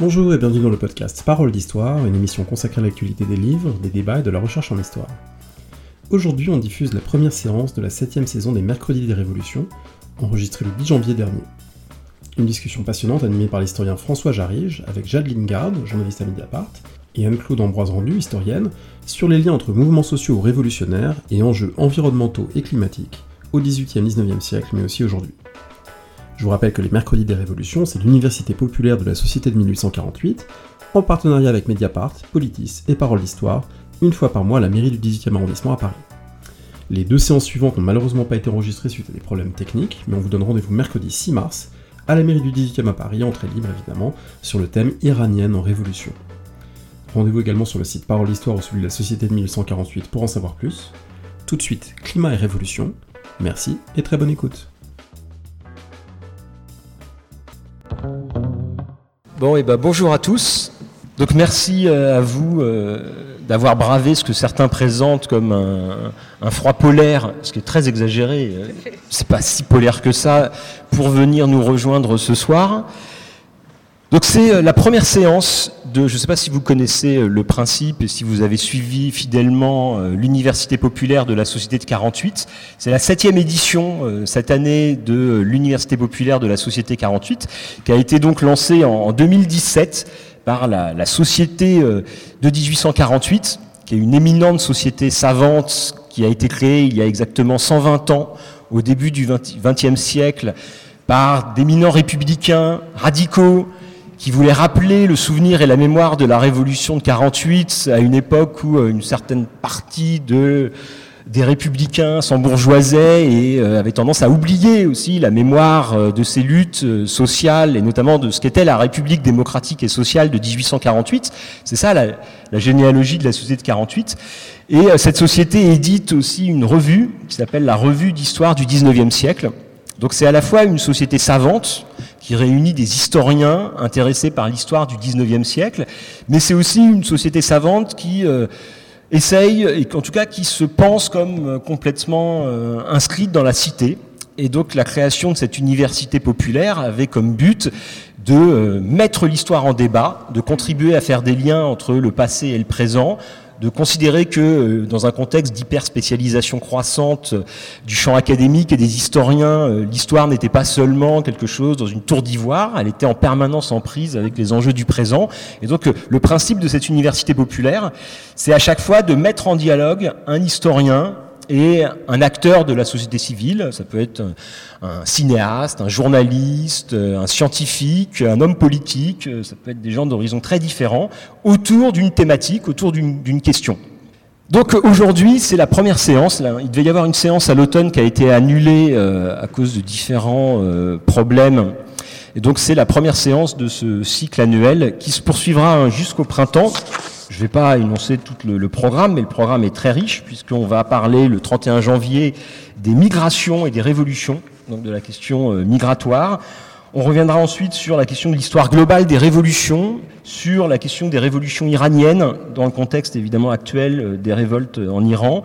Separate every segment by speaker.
Speaker 1: Bonjour et bienvenue dans le podcast Parole d'Histoire, une émission consacrée à l'actualité des livres, des débats et de la recherche en histoire. Aujourd'hui, on diffuse la première séance de la septième saison des Mercredis des Révolutions, enregistrée le 10 janvier dernier. Une discussion passionnante animée par l'historien François Jarige avec Jade Lingard, journaliste à Mediapart, et Anne-Claude Ambroise Rendu, historienne, sur les liens entre mouvements sociaux révolutionnaires et enjeux environnementaux et climatiques au XVIIIe-XIXe siècle, mais aussi aujourd'hui. Je vous rappelle que les Mercredis des Révolutions, c'est l'université populaire de la Société de 1848, en partenariat avec Mediapart, Politis et Parole d'Histoire, une fois par mois à la mairie du 18e arrondissement à Paris. Les deux séances suivantes n'ont malheureusement pas été enregistrées suite à des problèmes techniques, mais on vous donne rendez-vous mercredi 6 mars, à la mairie du 18e à Paris, entrée libre évidemment, sur le thème iranienne en révolution. Rendez-vous également sur le site Parole d'Histoire ou celui de la Société de 1848 pour en savoir plus. Tout de suite, climat et révolution. Merci et très bonne écoute.
Speaker 2: Bon, et ben bonjour à tous. Donc merci euh, à vous euh, d'avoir bravé ce que certains présentent comme un, froid polaire, ce qui est très exagéré. Euh, c'est pas si polaire que ça pour venir nous rejoindre ce soir. Donc c'est la première séance je ne sais pas si vous connaissez le principe et si vous avez suivi fidèlement l'Université populaire de la Société de 48. C'est la septième édition cette année de l'Université populaire de la Société 48 qui a été donc lancée en 2017 par la, société euh, de 1848, qui est une éminente société savante qui a été créée il y a exactement 120 ans, au début du XXe siècle, par d'éminents républicains radicaux qui voulaient rappeler le souvenir et la mémoire de la révolution de 48 à une époque où euh, une certaine partie de des républicains s'embourgeoisaient et euh, avaient tendance à oublier aussi la mémoire euh, de ces luttes sociales et notamment de ce qu'était la République démocratique et sociale de 1848. C'est ça la, la, généalogie de la société de 48. Et cette société édite aussi une revue qui s'appelle la Revue d'histoire du 19e siècle. Donc c'est à la fois une société savante qui réunit des historiens intéressés par l'histoire du 19e siècle, mais c'est aussi une société savante qui essaye, et en tout cas qui se pense comme euh, complètement euh, inscrite dans la cité. Et donc la création de cette université populaire avait comme but de euh, mettre l'histoire en débat, de contribuer à faire des liens entre le passé et le présent, de considérer que euh, dans un contexte d'hyperspécialisation croissante euh, du champ académique et des historiens, euh, l'histoire n'était pas seulement quelque chose dans une tour d'ivoire, elle était en permanence en prise avec les enjeux du présent. Et donc le principe de cette université populaire, c'est à chaque fois de mettre en dialogue un historien, et un acteur de la société civile, ça peut être un, cinéaste, un journaliste, un scientifique, un homme politique, ça peut être des gens d'horizons très différents, autour d'une thématique, autour d'une question. Donc aujourd'hui, c'est la première séance. Il devait y avoir une séance à l'automne qui a été annulée euh, à cause de différents euh, problèmes. Et donc c'est la première séance de ce cycle annuel qui se poursuivra jusqu'au printemps. Je ne vais pas énoncer tout le, programme, mais le programme est très riche, puisqu'on va parler le 31 janvier des migrations et des révolutions, donc de la question euh, migratoire. On reviendra ensuite sur la question de l'histoire globale des révolutions, sur la question des révolutions iraniennes, dans le contexte évidemment actuel euh, des révoltes en Iran,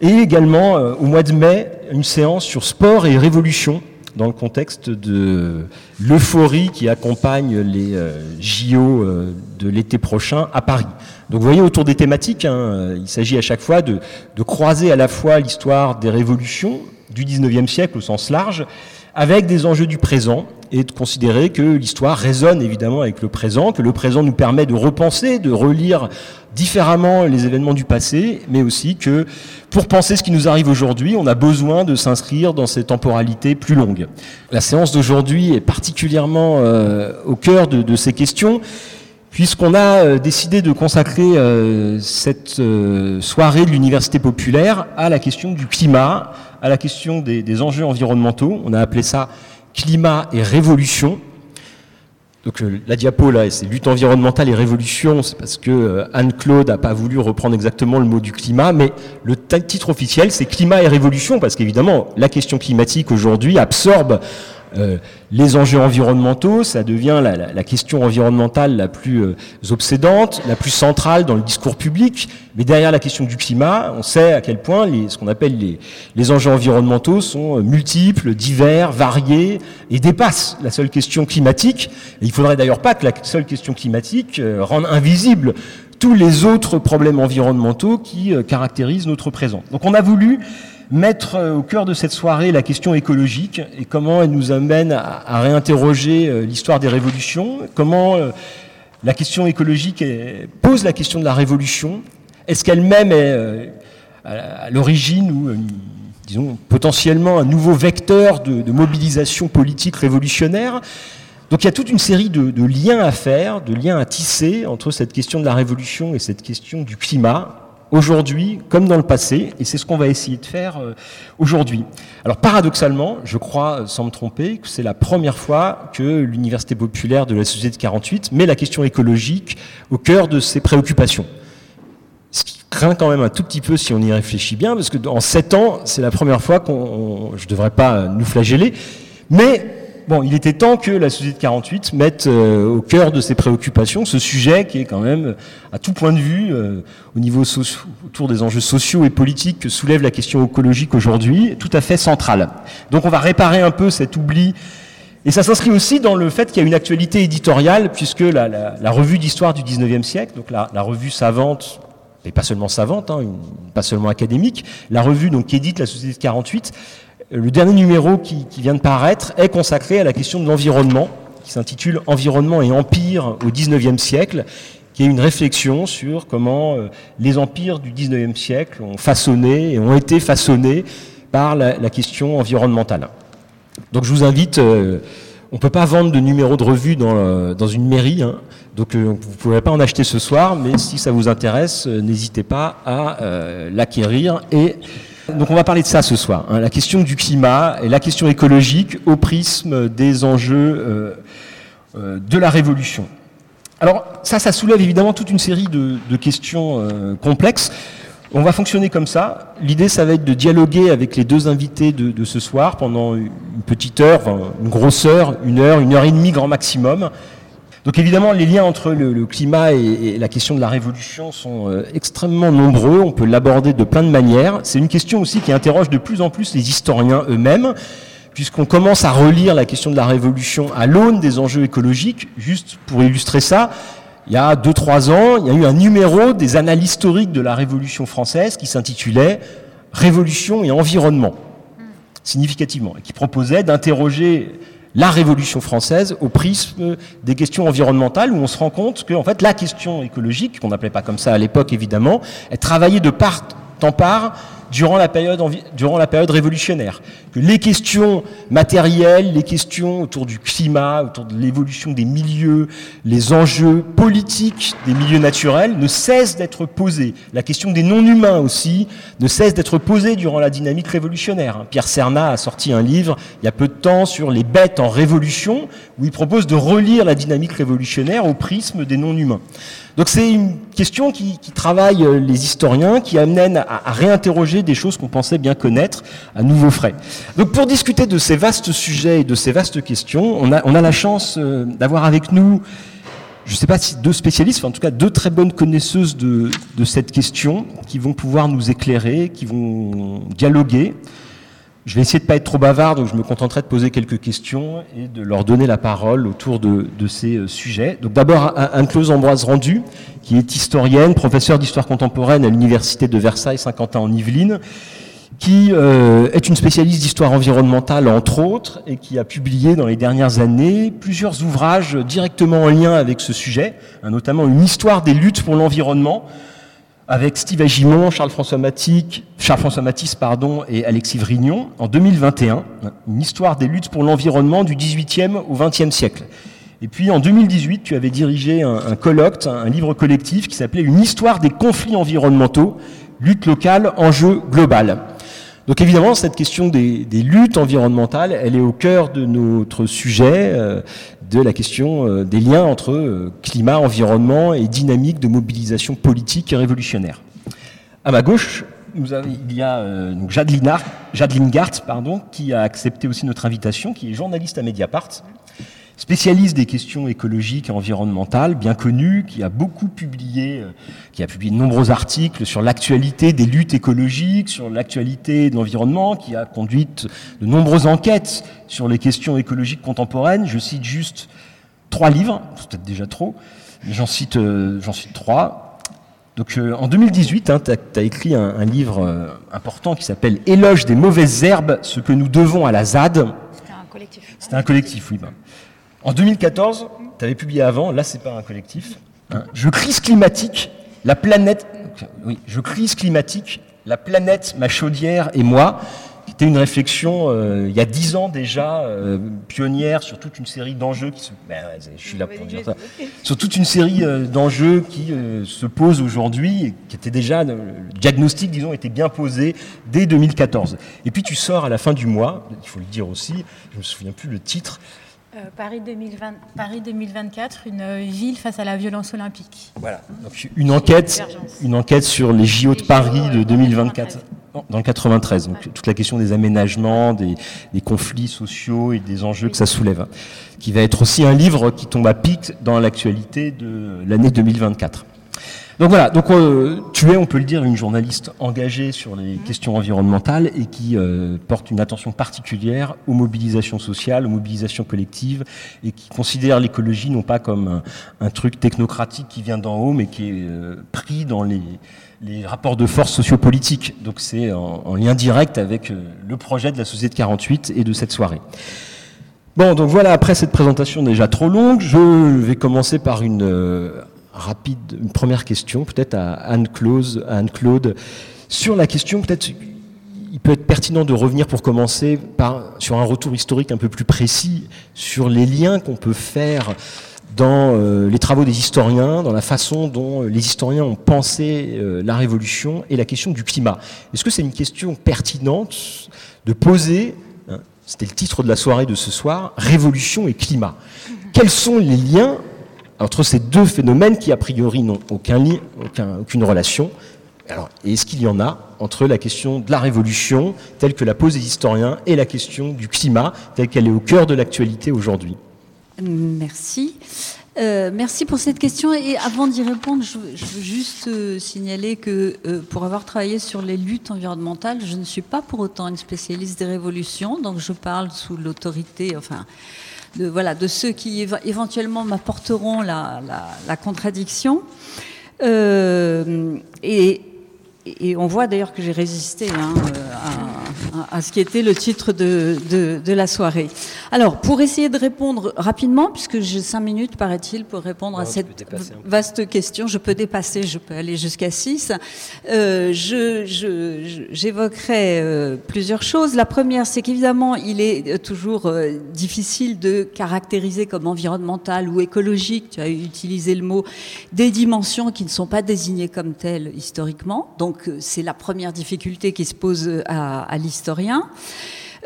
Speaker 2: et également euh, au mois de mai, une séance sur sport et révolution, dans le contexte de l'euphorie qui accompagne les JO de l'été prochain à Paris. Donc vous voyez autour des thématiques, hein, euh, il s'agit à chaque fois de, de croiser à la fois l'histoire des révolutions du 19e siècle au sens large, avec des enjeux du présent, et de considérer que l'histoire résonne évidemment avec le présent, que le présent nous permet de repenser, de relire différemment les événements du passé, mais aussi que pour penser ce qui nous arrive aujourd'hui, on a besoin de s'inscrire dans cette temporalité plus longue. La séance d'aujourd'hui est particulièrement euh, au cœur de, ces questions puisqu'on a euh, décidé de consacrer euh, cette soirée de l'université populaire à la question du climat, à la question des, enjeux environnementaux. On a appelé ça climat et révolution. Donc la diapo là, c'est lutte environnementale et révolution, c'est parce que Anne-Claude n'a pas voulu reprendre exactement le mot du climat, mais le titre officiel c'est climat et révolution, parce qu'évidemment la question climatique aujourd'hui absorbe euh, les enjeux environnementaux, ça devient la, question environnementale la plus euh, obsédante, la plus centrale dans le discours public. Mais derrière la question du climat, on sait à quel point les, ce qu'on appelle les, les enjeux environnementaux sont multiples, divers, variés et dépassent la seule question climatique. Il faudrait d'ailleurs pas que la seule question climatique rende invisible tous les autres problèmes environnementaux qui caractérisent notre présent. Donc on a voulu mettre euh, au cœur de cette soirée la question écologique et comment elle nous amène à, réinterroger euh, l'histoire des révolutions, comment euh, la question écologique pose la question de la révolution. Est-ce qu'elle-même est à l'origine ou disons potentiellement un nouveau vecteur de, mobilisation politique révolutionnaire? Donc il y a toute une série de, liens à faire, de liens à tisser entre cette question de la révolution et cette question du climat aujourd'hui comme dans le passé, et c'est ce qu'on va essayer de faire euh, aujourd'hui. Alors paradoxalement, je crois, sans me tromper, que c'est la première fois que l'Université populaire de la Société de 48 met la question écologique au cœur de ses préoccupations. Ce qui craint quand même un tout petit peu si on y réfléchit bien, parce que en sept ans, c'est la première fois qu'on, je ne devrais pas nous flageller, mais bon, il était temps que la société de 48 mette euh, au cœur de ses préoccupations ce sujet qui est quand même, euh, à tout point de vue, euh, au niveau autour des enjeux sociaux et politiques que soulève la question écologique aujourd'hui, tout à fait central. Donc on va réparer un peu cet oubli. Et ça s'inscrit aussi dans le fait qu'il y a une actualité éditoriale, puisque la, revue d'histoire du 19e siècle, donc la, la revue savante, et pas seulement savante, hein, pas seulement académique, la revue donc, qui édite la Société de 48, le dernier numéro qui, vient de paraître est consacré à la question de l'environnement, qui s'intitule Environnement et empire au XIXe siècle, qui est une réflexion sur comment euh, les empires du XIXe siècle ont façonné et ont été façonnés par la, question environnementale. Donc je vous invite, euh, on ne peut pas vendre de numéro de revue dans, euh, dans une mairie, hein, donc vous ne pourrez pas en acheter ce soir, mais si ça vous intéresse, n'hésitez pas à l'acquérir et donc on va parler de ça ce soir, hein, la question du climat et la question écologique au prisme des enjeux euh, euh, de la révolution. Alors ça, ça soulève évidemment toute une série de, questions euh, complexes. On va fonctionner comme ça. L'idée, ça va être de dialoguer avec les deux invités de, ce soir pendant une petite heure, une grosse heure, une heure, une heure et demie grand maximum. Donc évidemment, les liens entre le, climat et, la question de la révolution sont euh, extrêmement nombreux. On peut l'aborder de plein de manières. C'est une question aussi qui interroge de plus en plus les historiens eux-mêmes, puisqu'on commence à relire la question de la révolution à l'aune des enjeux écologiques. Juste pour illustrer ça, il y a deux trois ans, il y a eu un numéro des annales historiques de la Révolution française qui s'intitulait Révolution et environnement, significativement, et qui proposait d'interroger la Révolution française au prisme des questions environnementales, où on se rend compte que en fait, la question écologique, qu'on n'appelait pas comme ça à l'époque évidemment, est travaillée de part en part durant la période, durant la révolutionnaire. Les questions matérielles, les questions autour du climat, autour de l'évolution des milieux, les enjeux politiques des milieux naturels ne cessent d'être posées. La question des non-humains aussi ne cesse d'être posée durant la dynamique révolutionnaire. Pierre Cernat a sorti un livre il y a peu de temps sur les bêtes en révolution, où il propose de relire la dynamique révolutionnaire au prisme des non-humains. Donc c'est une question qui, qui, travaille euh, les historiens, qui amène à, à réinterroger des choses qu'on pensait bien connaître à nouveau frais. Donc pour discuter de ces vastes sujets et de ces vastes questions, on a, on a la chance euh, d'avoir avec nous, je ne sais pas si deux spécialistes, mais en tout cas deux très bonnes connaisseuses de, de cette question, qui vont pouvoir nous éclairer, qui vont dialoguer. Je vais essayer de ne pas être trop bavard, donc je me contenterai de poser quelques questions et de leur donner la parole autour de, ces euh, sujets. Donc d'abord Anne-Clause Ambroise Rendu, qui est historienne, professeure d'histoire contemporaine à l'Université de Versailles Saint-Quentin en Yvelines, qui euh, est une spécialiste d'histoire environnementale entre autres et qui a publié dans les dernières années plusieurs ouvrages directement en lien avec ce sujet, hein, notamment une histoire des luttes pour l'environnement avec Steve Agimon, Charles-François Matisse, Charles-François Matisse pardon, et Alexis Vrignon en 2021, une histoire des luttes pour l'environnement du 18e au 20e siècle. Et puis en 2018, tu avais dirigé un, colloque, un, livre collectif qui s'appelait Une histoire des conflits environnementaux, lutte locale, enjeu global. Donc évidemment, cette question des, luttes environnementales, elle est au cœur de notre sujet, euh, de la question euh, des liens entre euh, climat, environnement et dynamique de mobilisation politique et révolutionnaire. À ma gauche, il y a euh, donc pardon, qui a accepté aussi notre invitation, qui est journaliste à Mediapart, spécialiste des questions écologiques et environnementales, bien connu, qui a beaucoup publié, euh, qui a publié de nombreux articles sur l'actualité des luttes écologiques, sur l'actualité de l'environnement, qui a conduit de nombreuses enquêtes sur les questions écologiques contemporaines. Je cite juste trois livres, c'est peut-être déjà trop, mais j'en cite, euh, j'en cite trois. Donc euh, en 2018, hein, tu as, écrit un, un livre important qui s'appelle Éloge des mauvaises herbes, ce que nous devons à la ZAD.
Speaker 3: C'était un collectif.
Speaker 2: C'était un collectif, oui. Ben. En 2014, tu avais publié avant, là c'est pas un collectif, hein, Je crise climatique, la planète, oui, je crise climatique, la planète, ma chaudière et moi. C'était une réflexion euh, il y a dix ans déjà, euh, pionnière sur toute une série d'enjeux qui se. Ben, je suis là pour dire ça. Sur toute une série euh, d'enjeux qui se posent aujourd'hui qui était déjà. le diagnostic, disons, était bien posé dès 2014. Et puis tu sors à la fin du mois, il faut le dire aussi, je me souviens plus le titre,
Speaker 3: Paris, 2020, Paris 2024, une euh, ville face à la violence olympique.
Speaker 2: Voilà, donc une enquête, une enquête sur les JO de Paris de 2024, dans le 93. Donc toute la question des aménagements, des, conflits sociaux et des enjeux que ça soulève, qui va être aussi un livre qui tombe à pic dans l'actualité de l'année 2024. Donc voilà, donc euh, tu es, on peut le dire, une journaliste engagée sur les questions environnementales et qui euh, porte une attention particulière aux mobilisations sociales, aux mobilisations collectives et qui considère l'écologie non pas comme un, truc technocratique qui vient d'en haut, mais qui est euh, pris dans les, rapports de force sociopolitiques. Donc c'est en, en, lien direct avec le projet de la Société de 48 et de cette soirée. Bon, donc voilà, après cette présentation déjà trop longue, je vais commencer par une rapide, une première question, peut-être à Anne-Claude, Anne -Claude, sur la question, peut-être, il peut être pertinent de revenir pour commencer sur un retour historique un peu plus précis sur les liens qu'on peut faire dans euh, les travaux des historiens, dans la façon dont les historiens ont pensé euh, la révolution et la question du climat. Est-ce que c'est une question pertinente de poser, hein, c'était le titre de la soirée de ce soir, révolution et climat? Quels sont les liens entre ces deux phénomènes qui a priori n'ont aucun lien, aucune relation. Alors, est-ce qu'il y en a entre la question de la révolution, telle que la posent les historiens, et la question du climat, telle qu'elle est au cœur de l'actualité aujourd'hui?
Speaker 4: Merci. Euh, merci pour cette question. Et avant d'y répondre, je, veux juste euh, signaler que euh, pour avoir travaillé sur les luttes environnementales, je ne suis pas pour autant une spécialiste des révolutions. Donc je parle sous l'autorité, enfin, de, voilà, de ceux qui éventuellement m'apporteront la, la, contradiction. Euh, et, on voit d'ailleurs que j'ai résisté hein, à, à, ce qui était le titre de, de, de, la soirée. Alors, pour essayer de répondre rapidement, puisque j'ai cinq minutes, paraît-il, pour répondre à cette vaste question, je peux dépasser, je peux aller jusqu'à six. Euh, je, j'évoquerai euh, plusieurs choses. La première, c'est qu'évidemment, il est euh, toujours euh, difficile de caractériser comme environnemental ou écologique, tu as utilisé le mot, des dimensions qui ne sont pas désignées comme telles historiquement. Donc, c'est la première difficulté qui se pose à, à l'histoire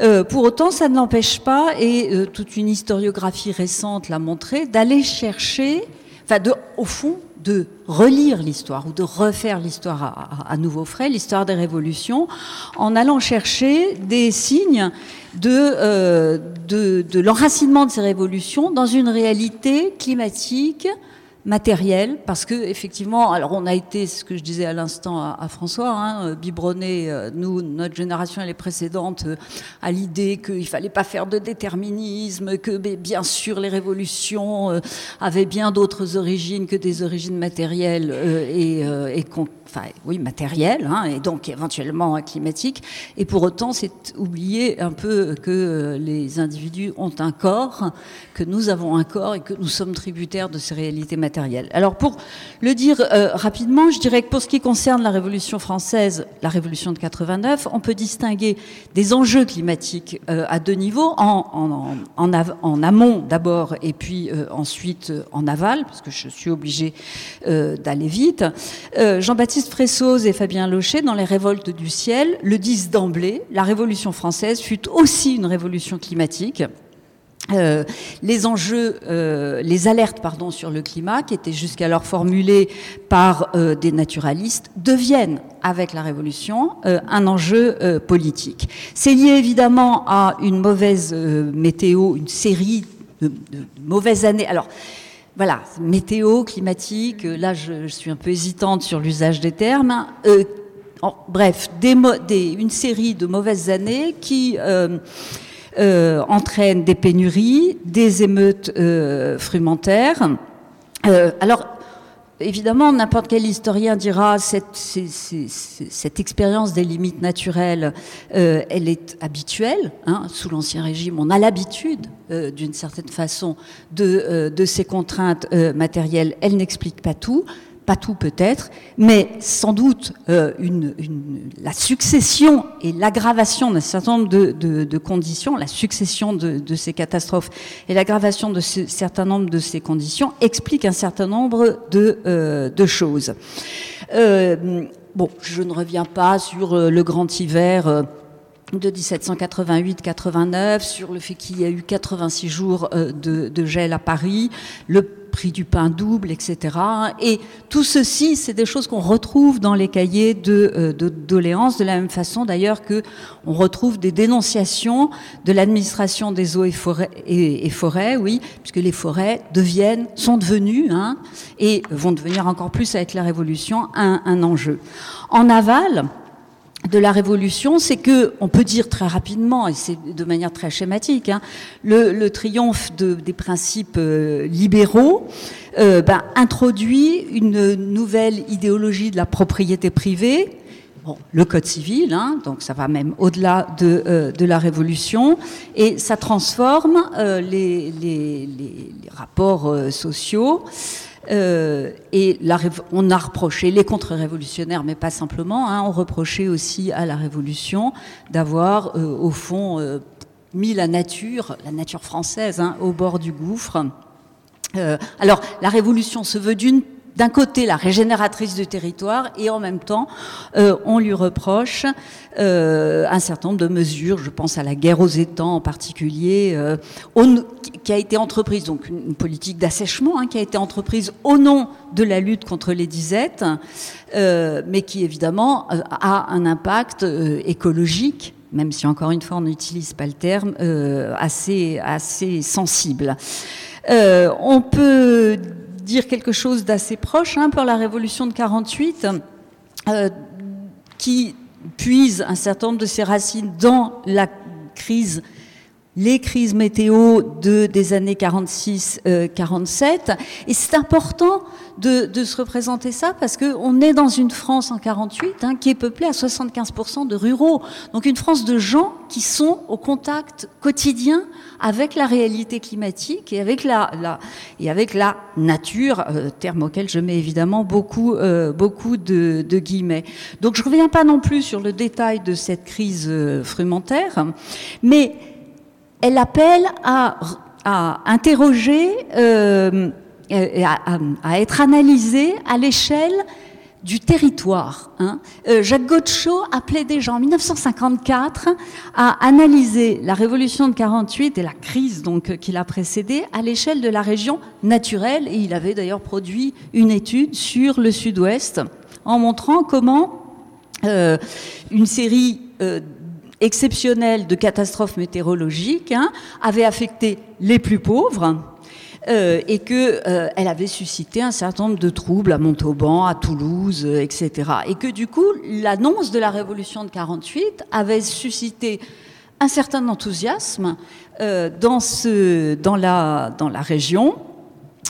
Speaker 4: Euh, pour autant, ça ne l'empêche pas, et euh, toute une historiographie récente l'a montré, d'aller chercher, enfin, au fond, de relire l'histoire ou de refaire l'histoire à, nouveau frais, l'histoire des révolutions, en allant chercher des signes de, euh, l'enracinement de ces révolutions dans une réalité climatique, matériel, parce que effectivement, alors on a été, ce que je disais à l'instant à, François, hein, euh, euh, nous, notre génération et les précédentes, euh, à l'idée qu'il fallait pas faire de déterminisme, que bien sûr les révolutions avaient bien d'autres origines que des origines matérielles et, enfin oui, matériel, hein, et donc éventuellement climatique. Et pour autant, c'est oublier un peu que les individus ont un corps, que nous avons un corps et que nous sommes tributaires de ces réalités matérielles. Alors pour le dire euh, rapidement, je dirais que pour ce qui concerne la Révolution française, la Révolution de 89, on peut distinguer des enjeux climatiques euh, à deux niveaux, en, amont d'abord et puis euh, ensuite en aval, parce que je suis obligée d'aller vite. Jean-Baptiste Baptiste et Fabien Locher, dans Les Révoltes du ciel, le disent d'emblée, la Révolution française fut aussi une révolution climatique. Euh, les enjeux, euh, les alertes pardon sur le climat qui étaient jusqu'alors formulées par euh, des naturalistes deviennent avec la révolution un enjeu politique. C'est lié évidemment à une mauvaise météo, une série de, mauvaises années. Alors voilà, météo, climatique. Là, je, suis un peu hésitante sur l'usage des termes. bref, des, des, une série de mauvaises années qui euh, entraîne des pénuries, des émeutes euh, frumentaires. Euh, alors, évidemment, n'importe quel historien dira cette, cette expérience des limites naturelles, elle est habituelle. Hein, sous l'Ancien Régime, on a l'habitude, d'une certaine façon, de, de ces contraintes matérielles. Elle n'explique pas tout pas tout peut-être, mais sans doute euh, la succession et l'aggravation d'un certain nombre de, conditions, la succession de, ces catastrophes et l'aggravation de ce certain nombre de ces conditions explique un certain nombre de, euh, choses. Euh, bon, je ne reviens pas sur le grand hiver de 1788-89, sur le fait qu'il y a eu 86 jours de, gel à Paris, prix du pain double, etc. Et tout ceci, c'est des choses qu'on retrouve dans les cahiers de, euh, de doléances, de la même façon d'ailleurs que on retrouve des dénonciations de l'administration des eaux et forêts, oui, puisque les forêts deviennent, sont devenues, hein, et vont devenir encore plus avec la Révolution, un, un enjeu. En aval, de la Révolution, c'est que, on peut dire très rapidement, et c'est de manière très schématique, hein, le, triomphe des principes euh, libéraux euh, ben, introduit une nouvelle idéologie de la propriété privée. Bon, le code civil, hein, donc ça va même au-delà de, euh, la Révolution, et ça transforme les, rapports sociaux. Euh, et on a reproché les contre-révolutionnaires, mais pas simplement, hein, on reprochait aussi à la Révolution d'avoir, euh, au fond, euh, mis la nature, la nature française, hein, au bord du gouffre. alors, la Révolution se veut d'une d'un côté la régénératrice du territoire et en même temps euh, on lui reproche euh, un certain nombre de mesures, je pense à la guerre aux étangs en particulier, euh, qui a été entreprise, donc une politique d'assèchement hein, qui a été entreprise au nom de la lutte contre les disettes, mais qui évidemment a un impact écologique même si encore une fois on n'utilise pas le terme, assez, assez sensible. on peut dire quelque chose d'assez proche hein, pour la révolution de 48, euh, qui puise un certain nombre de ses racines dans la crise les crises météo de, des années 46-47. Euh, et c'est important de, de, se représenter ça parce qu'on est dans une France en 48 hein, qui est peuplée à 75% de ruraux. Donc une France de gens qui sont au contact quotidien avec la réalité climatique et avec la, la et avec la nature, euh, terme auquel je mets évidemment beaucoup, euh, beaucoup de, de, guillemets. Donc je reviens pas non plus sur le détail de cette crise euh, frumentaire, mais elle appelle à, interroger, euh, à, être analysée à l'échelle du territoire. Hein. Euh, Jacques Godchot appelait déjà en 1954 à analyser la révolution de 48 et la crise qui l'a précédée à l'échelle de la région naturelle il avait d'ailleurs produit une étude sur le sud-ouest en montrant comment euh, une série exceptionnelle de catastrophes météorologiques hein, avait affecté les plus pauvres. Euh, et que euh, avait suscité un certain nombre de troubles à Montauban, à Toulouse, euh, etc. Et que du coup, l'annonce de la révolution de 48 avait suscité un certain enthousiasme dans, ce, dans, la, région,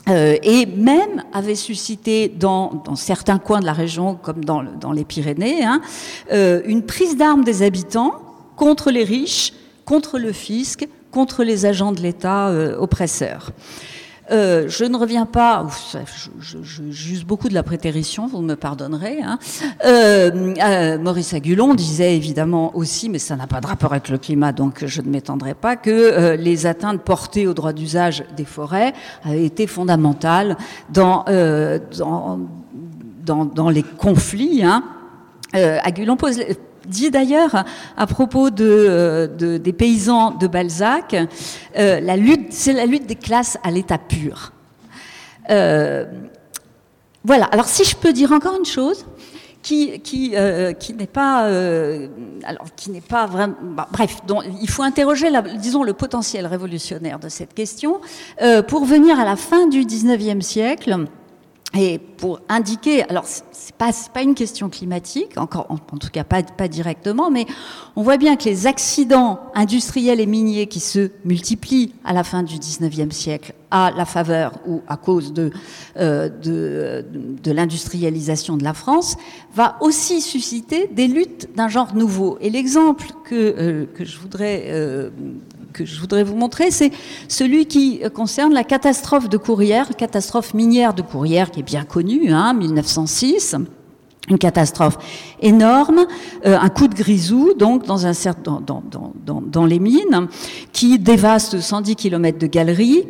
Speaker 4: et même avait suscité dans, certains coins de la région, comme dans, dans les Pyrénées, hein, une prise d'armes des habitants contre les riches, contre le fisc, contre les agents de l'État euh, oppresseurs. Euh, je ne reviens pas, je, j'use beaucoup de la prétérition, vous me pardonnerez. Hein. Euh, Maurice Agulon disait évidemment aussi, mais ça n'a pas de rapport avec le climat, donc je ne m'étendrai pas, que les atteintes portées au droit d'usage des forêts avaient été fondamentales dans, les conflits. Hein. Pose, dit d'ailleurs à propos de, des paysans de Balzac, lutte, c'est la lutte des classes à l'état pur. voilà. Alors si je peux dire encore une chose, qui, euh, n'est pas, euh, alors vraiment, bah, bref, il faut interroger, disons, le potentiel révolutionnaire de cette question euh, pour venir à la fin du 19e siècle et pour indiquer, alors c'est pas pas une question climatique, encore en, tout cas pas pas directement, mais on voit bien que les accidents industriels et miniers qui se multiplient à la fin du 19e siècle à la faveur ou à cause de euh, de, de l'industrialisation de la France va aussi susciter des luttes d'un genre nouveau. Et l'exemple que euh, que je voudrais euh, que je voudrais vous montrer, c'est celui qui concerne la catastrophe de Courrières, catastrophe minière de Courrières qui est bien connue, hein, 1906 une catastrophe énorme, euh, un coup de grisou donc dans, les mines, qui dévaste 110 km de galeries.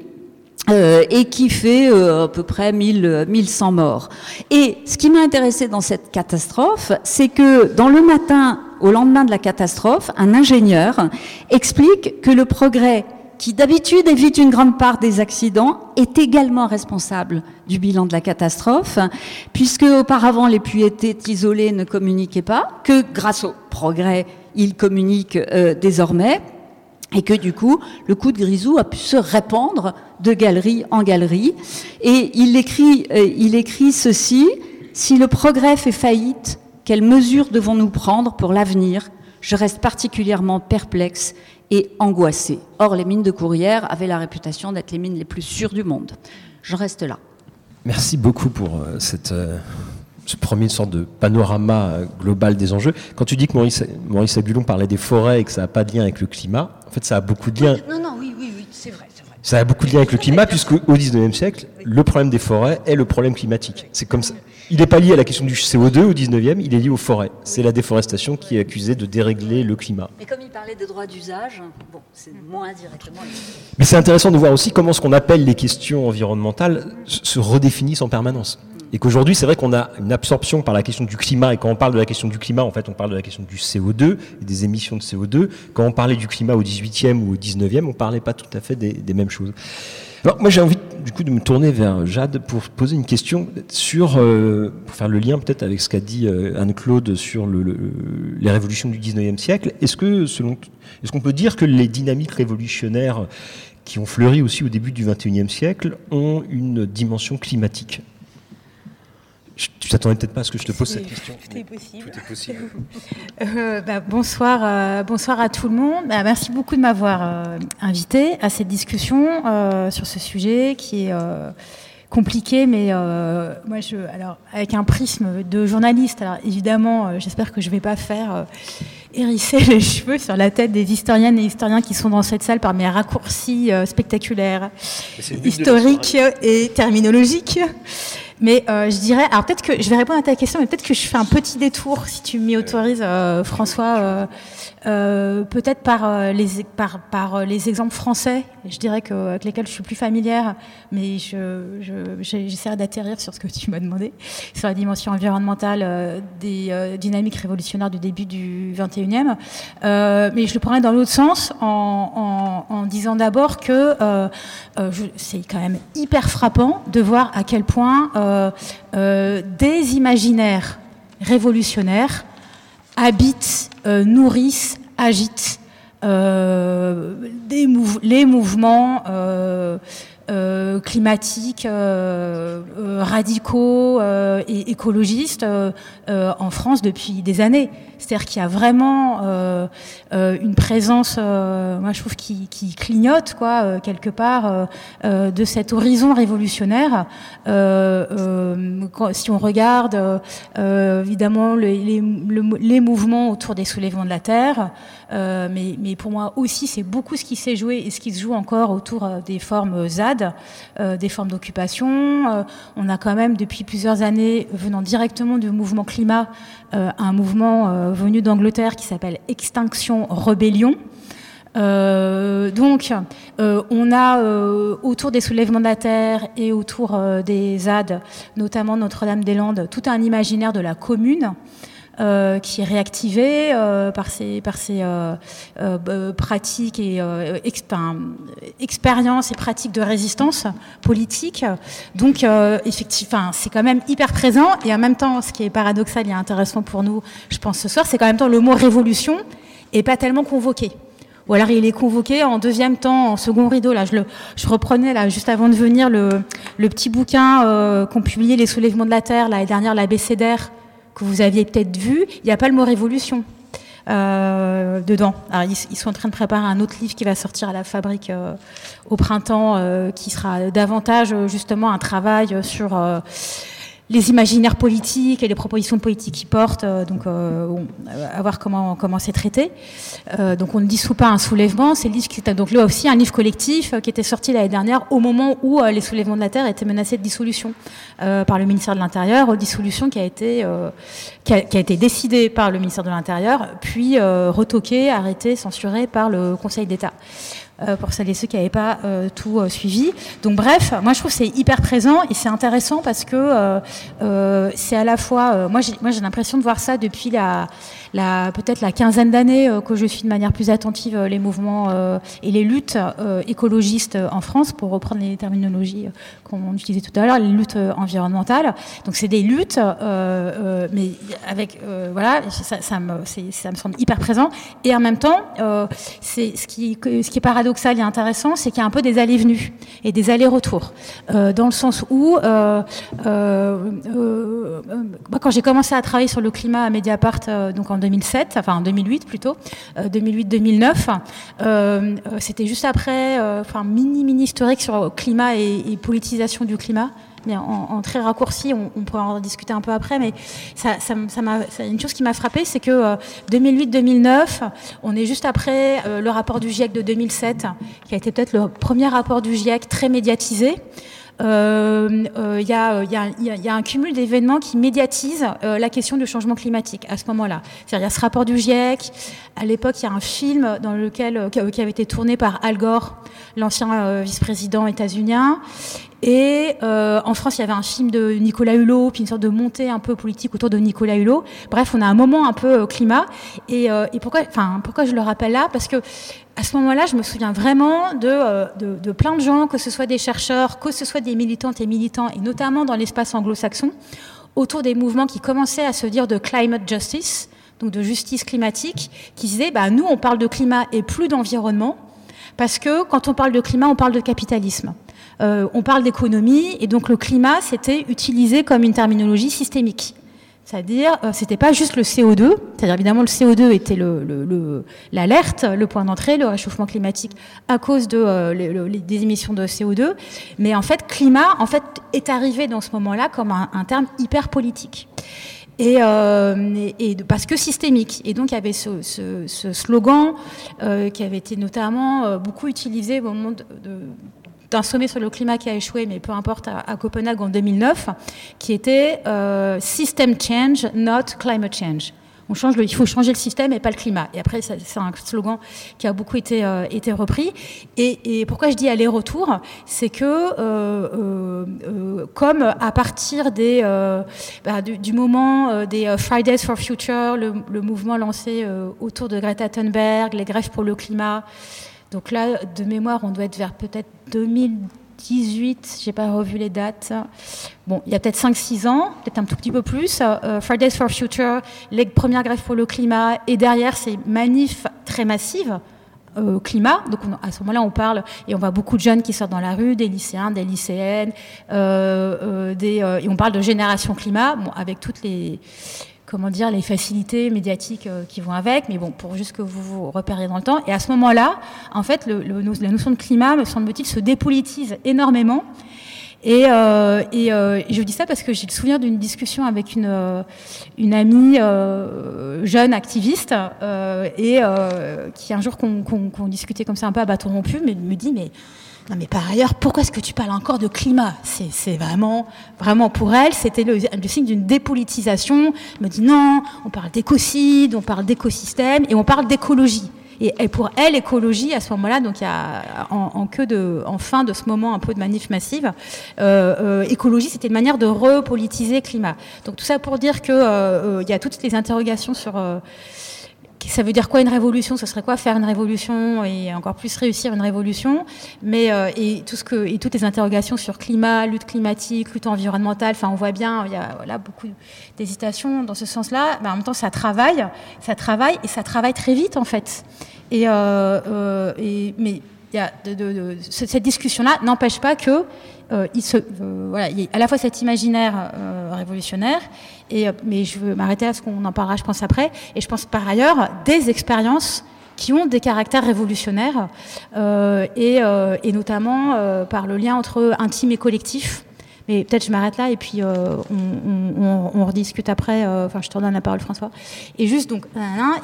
Speaker 4: Euh, et qui fait euh, à peu près 1000, 1100 morts. Et ce qui m'a intéressé dans cette catastrophe, c'est que dans le matin au lendemain de la catastrophe, un ingénieur explique que le progrès qui d'habitude évite une grande part des accidents, est également responsable du bilan de la catastrophe, puisque auparavant les puits étaient isolés, ne communiquaient pas, que grâce au progrès, ils communiquent euh, désormais, et que du coup, le coup de grisou a pu se répandre de galerie en galerie. Et il écrit, euh, il écrit ceci, si le progrès fait faillite, quelles mesures devons-nous prendre pour l'avenir? Je reste particulièrement perplexe et angoissé. Or, les mines de Courrières avaient la réputation d'être les mines les plus sûres du monde. Je reste là.
Speaker 2: Merci beaucoup pour euh, cette, euh, ce premier sorte de panorama euh, global des enjeux. Quand tu dis que Maurice, Maurice Abulon parlait des forêts et que ça n'a pas de lien avec le climat, en fait, ça a beaucoup de lien.
Speaker 4: Non, non, oui, oui, oui, c'est vrai.
Speaker 2: Ça a beaucoup de lien avec le climat, puisque au 19e siècle, le problème des forêts est le problème climatique. C'est comme ça. Il n'est pas lié à la question du CO2 au 19e, il est lié aux forêts. C'est la déforestation qui est accusée de dérégler le climat.
Speaker 4: Mais comme il parlait de droits d'usage, bon, c'est moins directement.
Speaker 2: Mais c'est intéressant de voir aussi comment ce qu'on appelle les questions environnementales se redéfinissent en permanence. Et qu'aujourd'hui, c'est vrai qu'on a une absorption par la question du climat. Et quand on parle de la question du climat, en fait, on parle de la question du CO2 et des émissions de CO2. Quand on parlait du climat au 18e ou au 19e, on parlait pas tout à fait des, mêmes choses. Alors moi j'ai envie du coup de me tourner vers Jade pour poser une question sur, euh, pour faire le lien peut-être avec ce qu'a dit euh, Anne-Claude sur le, le, les révolutions du 19e siècle. Est-ce que selon, est-ce qu'on peut dire que les dynamiques révolutionnaires qui ont fleuri aussi au début du 21e siècle ont une dimension climatique? Tu t'attendais peut-être pas à ce que je te pose cette question.
Speaker 3: Tout est possible. Tout est possible. euh, bah, bonsoir, euh, bonsoir à tout le monde. Bah, merci beaucoup de m'avoir euh, invité à cette discussion euh, sur ce sujet qui est euh, compliqué, mais euh, moi, je, alors, avec un prisme de journaliste. Alors, évidemment, j'espère que je vais pas faire hérisser les cheveux sur la tête des historiennes et historiens qui sont dans cette salle par mes raccourcis spectaculaires, historiques et terminologiques. Mais euh, je dirais, alors peut-être que je vais répondre à ta question, mais peut-être que je fais un petit détour, si tu m'y autorises, euh, François, euh, peut-être par, les, par, par les exemples français, je dirais que, avec lesquels je suis plus familière, mais je, j'essaierai d'atterrir sur ce que tu m'as demandé, sur la dimension environnementale des dynamiques révolutionnaires du début du 21e. mais je le prendrai dans l'autre sens, en, en, en disant d'abord que c'est quand même hyper frappant de voir à quel point euh, euh, des imaginaires révolutionnaires habitent, euh, nourrissent, agitent les mouvements euh, climatiques euh, euh, radicaux et écologistes en France depuis des années. C'est-à-dire qu'il y a vraiment une présence, moi je trouve, qui, clignote quoi quelque part de cet horizon révolutionnaire. si on regarde évidemment les, mouvements autour des soulèvements de la terre, mais, mais pour moi aussi c'est beaucoup ce qui s'est joué et ce qui se joue encore autour des formes ZAD euh, des formes d'occupation. Euh, on a quand même depuis plusieurs années, venant directement du mouvement climat, euh, un mouvement venu d'Angleterre qui s'appelle Extinction Rebellion. Euh, donc, euh, on a euh, autour des soulèvements de la terre et autour des ZAD, notamment Notre-Dame-des-Landes, tout un imaginaire de la commune euh, qui est réactivé euh, par ses, ses euh, pratiques et expériences et pratiques de résistance politique. Donc, effectivement, c'est quand même hyper présent. Et en même temps, ce qui est paradoxal et intéressant pour nous, je pense, ce soir, c'est quand même temps le mot révolution et pas tellement convoqué. Ou alors il est convoqué en deuxième temps, en second rideau. Là, je, reprenais là juste avant de venir le, le petit bouquin euh, qu'ont publié les soulèvements de la terre l'année dernière, l'ABCDR, que vous aviez peut-être vu. Il n'y a pas le mot révolution euh, dedans. Ils, sont en train de préparer un autre livre qui va sortir à la fabrique euh, au printemps, euh, qui sera davantage justement un travail sur les imaginaires politiques et les propositions politiques qu'ils portent, euh, donc euh, à voir comment comment c'est traité. Euh, donc on ne dissout pas un soulèvement, c'est livre qui était donc là aussi un livre collectif qui était sorti l'année dernière au moment où les soulèvements de la terre étaient menacés de dissolution par le ministère de l'Intérieur, dissolution qui a été qui a, qui a, été décidée par le ministère de l'Intérieur, puis retoquée, arrêtée, censurée par le Conseil d'État. Euh, pour celles et ceux qui n'avaient pas euh, tout euh, suivi. Donc bref, moi je trouve c'est hyper présent et c'est intéressant parce que c'est à la fois, moi j'ai l'impression de voir ça depuis la, peut-être la quinzaine d'années euh, que je suis de manière plus attentive euh, les mouvements euh, et les luttes écologistes en France, pour reprendre les terminologies qu'on utilisait tout à l'heure, les luttes environnementales. Donc c'est des luttes, mais avec voilà, ça, me, ça me semble hyper présent. Et en même temps, c'est ce qui, ce qui est paradoxal et intéressant, c'est qu'il y a un peu des allées-venues et des allers-retours, dans le sens où quand j'ai commencé à travailler sur le climat à Mediapart, donc en 2007, enfin en 2008 plutôt, 2008-2009. Euh, euh, c'était juste après, euh, enfin mini mini historique sur climat et, politisation du climat. Mais en, très raccourci, on, pourrait en discuter un peu après, mais ça, une chose qui m'a frappé, c'est que 2008-2009, on est juste après le rapport du GIEC de 2007, qui a été peut-être le premier rapport du GIEC très médiatisé. Il euh, euh, y, a, un cumul d'événements qui médiatisent euh, la question du changement climatique à ce moment-là. Il y a ce rapport du GIEC. À l'époque, il y a un film dans lequel, qui avait été tourné par Al Gore, l'ancien vice-président états-unien. Et en France, il y avait un film de Nicolas Hulot, puis une sorte de montée un peu politique autour de Nicolas Hulot. Bref, on a un moment un peu climat. Et, pourquoi, enfin, pourquoi je le rappelle là? Parce que à ce moment-là, je me souviens vraiment euh, de, de, plein de gens, que ce soit des chercheurs, que ce soit des militantes et militants, et notamment dans l'espace anglo-saxon, autour des mouvements qui commençaient à se dire de climate justice, de justice climatique, qui disaient, bah, nous, on parle de climat et plus d'environnement, parce que quand on parle de climat, on parle de capitalisme. Euh, on parle d'économie, et donc le climat, c'était utilisé comme une terminologie systémique. C'est-à-dire, euh, c'était pas juste le CO2, c'est-à-dire évidemment le CO2 était l'alerte, le, point d'entrée, le réchauffement climatique à cause euh, des émissions de CO2, mais en fait, climat, en fait, est arrivé dans ce moment-là comme un, terme hyper politique. Et, euh, parce que systémique. Et donc il y avait ce, slogan euh, qui avait été notamment euh, beaucoup utilisé au moment d'un sommet sur le climat qui a échoué, mais peu importe, à, Copenhague en 2009, qui était System Change, not Climate Change. Change il faut changer le système et pas le climat. Et après, c'est un slogan qui a beaucoup été, euh, repris. Et, pourquoi je dis aller-retour C'est que, euh, euh, comme à partir des, bah, du, moment des Fridays for Future, le, le mouvement lancé autour de Greta Thunberg, les grèves pour le climat, donc là, de mémoire, on doit être vers peut-être 2018, j'ai pas revu les dates. Bon, il y a peut-être 5-6 ans, peut-être un tout petit peu plus. Euh, Fridays for Future, les premières grèves pour le climat, et derrière ces manifs très massives. Euh, climat, donc à ce moment-là on parle et on voit beaucoup de jeunes qui sortent dans la rue, des lycéens, des lycéennes, euh, des, et on parle de génération climat, bon, avec toutes les, comment dire, les facilités médiatiques euh, qui vont avec, mais bon, pour juste que vous vous repériez dans le temps. Et à ce moment-là, en fait, la notion de climat, me semble-t-il, se dépolitise énormément. Et, euh, et euh, je dis ça parce que j'ai le souvenir d'une discussion avec une, euh, amie euh, jeune activiste et qui un jour qu'on qu discutait comme ça un peu à bâton rompu, mais me dit mais non, mais par ailleurs, pourquoi est-ce que tu parles encore de climat? C'est vraiment, vraiment pour elle, c'était le, signe d'une dépolitisation. Elle me dit non, on parle d'écocide, on parle d'écosystème et on parle d'écologie. Et, pour elle, écologie, à ce moment-là, donc il y a en, queue de, en fin de ce moment un peu de manif massive, écologie, c'était une manière de repolitiser climat. Donc tout ça pour dire qu'il il y a toutes les interrogations sur ça veut dire quoi une révolution? Ce serait quoi faire une révolution et encore plus réussir une révolution? Mais euh, et tout ce que et toutes les interrogations sur climat, lutte climatique, lutte environnementale. Enfin, on voit bien, il y a voilà, beaucoup d'hésitation dans ce sens-là. Mais en même temps, ça travaille, ça travaille et ça travaille très vite en fait. Et, euh, euh, et mais y a cette discussion-là n'empêche pas que il, se, voilà, il y a à la fois cet imaginaire révolutionnaire, et, mais je veux m'arrêter à ce qu'on en parlera, je pense, après, et je pense par ailleurs des expériences qui ont des caractères révolutionnaires, et, et, notamment par le lien entre intime et collectif. Mais peut-être je m'arrête là et puis euh, on, rediscute après. Euh, enfin, je te redonne la parole, François. Et juste donc,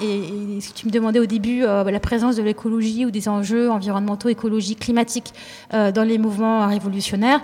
Speaker 3: et, et ce que tu me demandais au début, euh, la présence de l'écologie ou des enjeux environnementaux, écologiques, climatiques dans les mouvements révolutionnaires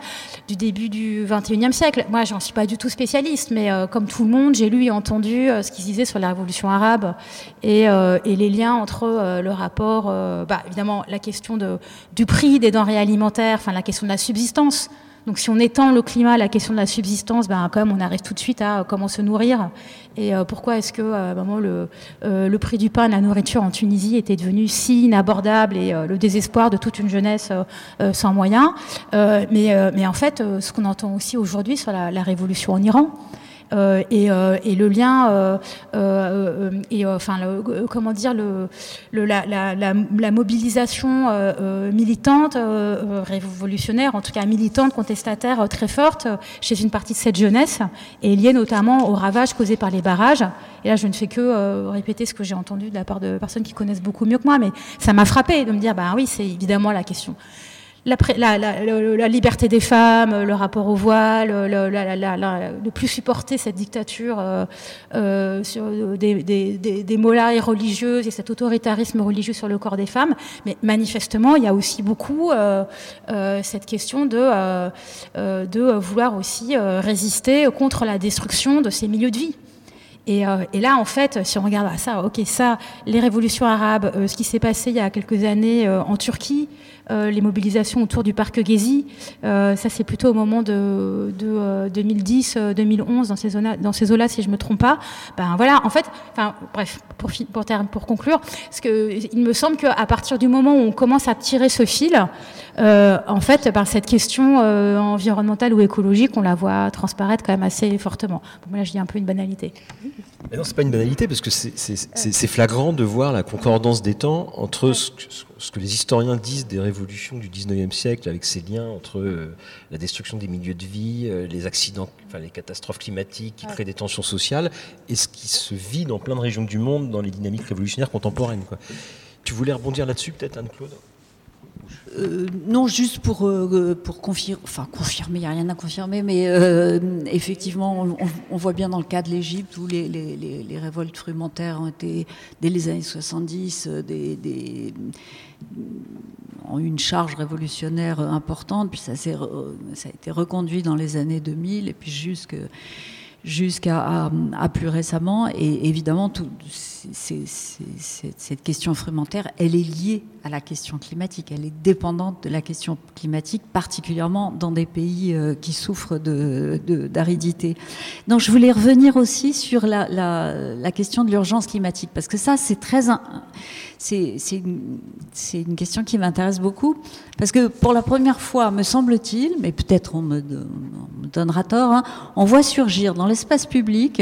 Speaker 3: du début du 21e siècle. Moi, j'en suis pas du tout spécialiste, mais comme tout le monde, j'ai lu et entendu ce qu'ils disaient sur la révolution arabe et, et les liens entre le rapport, bah, évidemment, la question de, du prix des denrées alimentaires, enfin la question de la subsistance. Donc si on étend le climat à la question de la subsistance, ben, quand même on arrive tout de suite à comment se nourrir. Et euh, pourquoi est-ce que euh, le, euh, le prix du pain, la nourriture en Tunisie était devenu si inabordable et le désespoir de toute une jeunesse sans moyens? mais, en fait, ce qu'on entend aussi aujourd'hui sur la révolution en Iran, euh, et, euh, et, le lien euh, enfin comment dire la, mobilisation militante révolutionnaire en tout cas militante contestataire très forte chez une partie de cette jeunesse est liée notamment aux ravages causés par les barrages. Et là je ne fais que répéter ce que j'ai entendu de la part de personnes qui connaissent beaucoup mieux que moi mais ça m'a frappé de me dire bah oui c'est évidemment la question la, liberté des femmes, le rapport au voile, ne plus supporter cette dictature euh, euh, des, des, mollahs religieuses et cet autoritarisme religieux sur le corps des femmes. Mais manifestement, il y a aussi beaucoup euh, cette question de, vouloir aussi résister contre la destruction de ces milieux de vie. Et, là, en fait, si on regarde à ça, ok, ça, les révolutions arabes, ce qui s'est passé il y a quelques années en Turquie, euh, les mobilisations autour du parc Gezi. Euh, ça, c'est plutôt au moment de, de 2010, euh, 2011, dans ces zones-là, dans ces eaux-là, si je me trompe pas. Ben voilà, en fait, bref, pour, pour, pour conclure, parce que il me semble qu'à partir du moment où on commence à tirer ce fil, en fait, par cette question environnementale ou écologique, on la voit transparaître quand même assez fortement. Bon, là, je dis un peu une banalité.
Speaker 2: Mais non, c'est pas une banalité parce que c'est flagrant de voir la concordance des temps entre ce que, ce que, les historiens disent des révolutions du 19e siècle avec ces liens entre euh, la destruction des milieux de vie, euh, les accidents, enfin les catastrophes climatiques qui créent des tensions sociales et ce qui se vit dans plein de régions du monde dans les dynamiques révolutionnaires contemporaines. Quoi. Tu voulais rebondir là-dessus peut-être Anne-Claude?
Speaker 4: Euh, non, juste pour, euh, pour confirmer, enfin confirmer, il n'y a rien à confirmer, mais euh, effectivement, on, voit bien dans le cas de l'Égypte où les, révoltes frumentaires ont été, dès les années 70, des, ont eu une charge révolutionnaire importante, puis ça, a été reconduit dans les années 2000, et puis jusqu'à plus récemment. Et évidemment, tout, cette question frumentaire, elle est liée à la question climatique. Elle est dépendante de la question climatique, particulièrement dans des pays euh, qui souffrent d'aridité. De, Donc, je voulais revenir aussi sur la, la, la question de l'urgence climatique, parce que ça, c'est très c'est une, une, question qui m'intéresse beaucoup, parce que pour la première fois, me semble-t-il, mais peut-être on, me, donnera tort, hein, on voit surgir dans l'espace public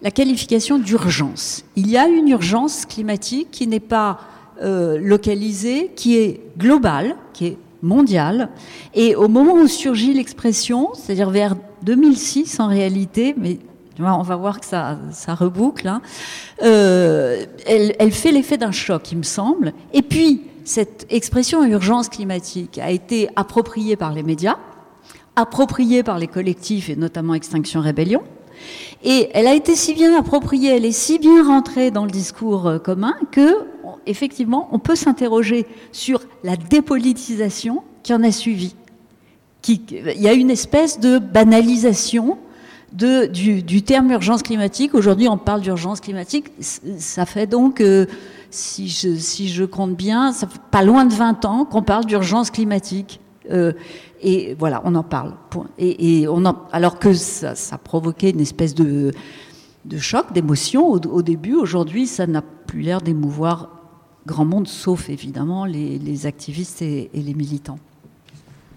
Speaker 4: la qualification d'urgence. Il y a une urgence climatique qui n'est pas euh, localisée, qui est globale, qui est mondiale. Et au moment où surgit l'expression, c'est-à-dire vers 2006 en réalité, mais on va voir que ça, ça reboucle. Hein. Euh, elle, fait l'effet d'un choc, il me semble. Et puis, cette expression urgence climatique a été appropriée par les médias, appropriée par les collectifs et notamment Extinction Rébellion. Et elle a été si bien appropriée, elle est si bien rentrée dans le discours euh, commun que, effectivement, on peut s'interroger sur la dépolitisation qui en a suivi. Il y a une espèce de banalisation du, terme urgence climatique. Aujourd'hui, on parle d'urgence climatique. Ça fait donc euh, si je, compte bien, pas loin de 20 ans qu'on parle d'urgence climatique. Euh, et voilà, on en parle. Et, alors que ça, ça provoquait une espèce de, de choc, d'émotion au, début. Aujourd'hui, ça n'a plus l'air d'émouvoir grand monde, sauf évidemment les, activistes et les militants.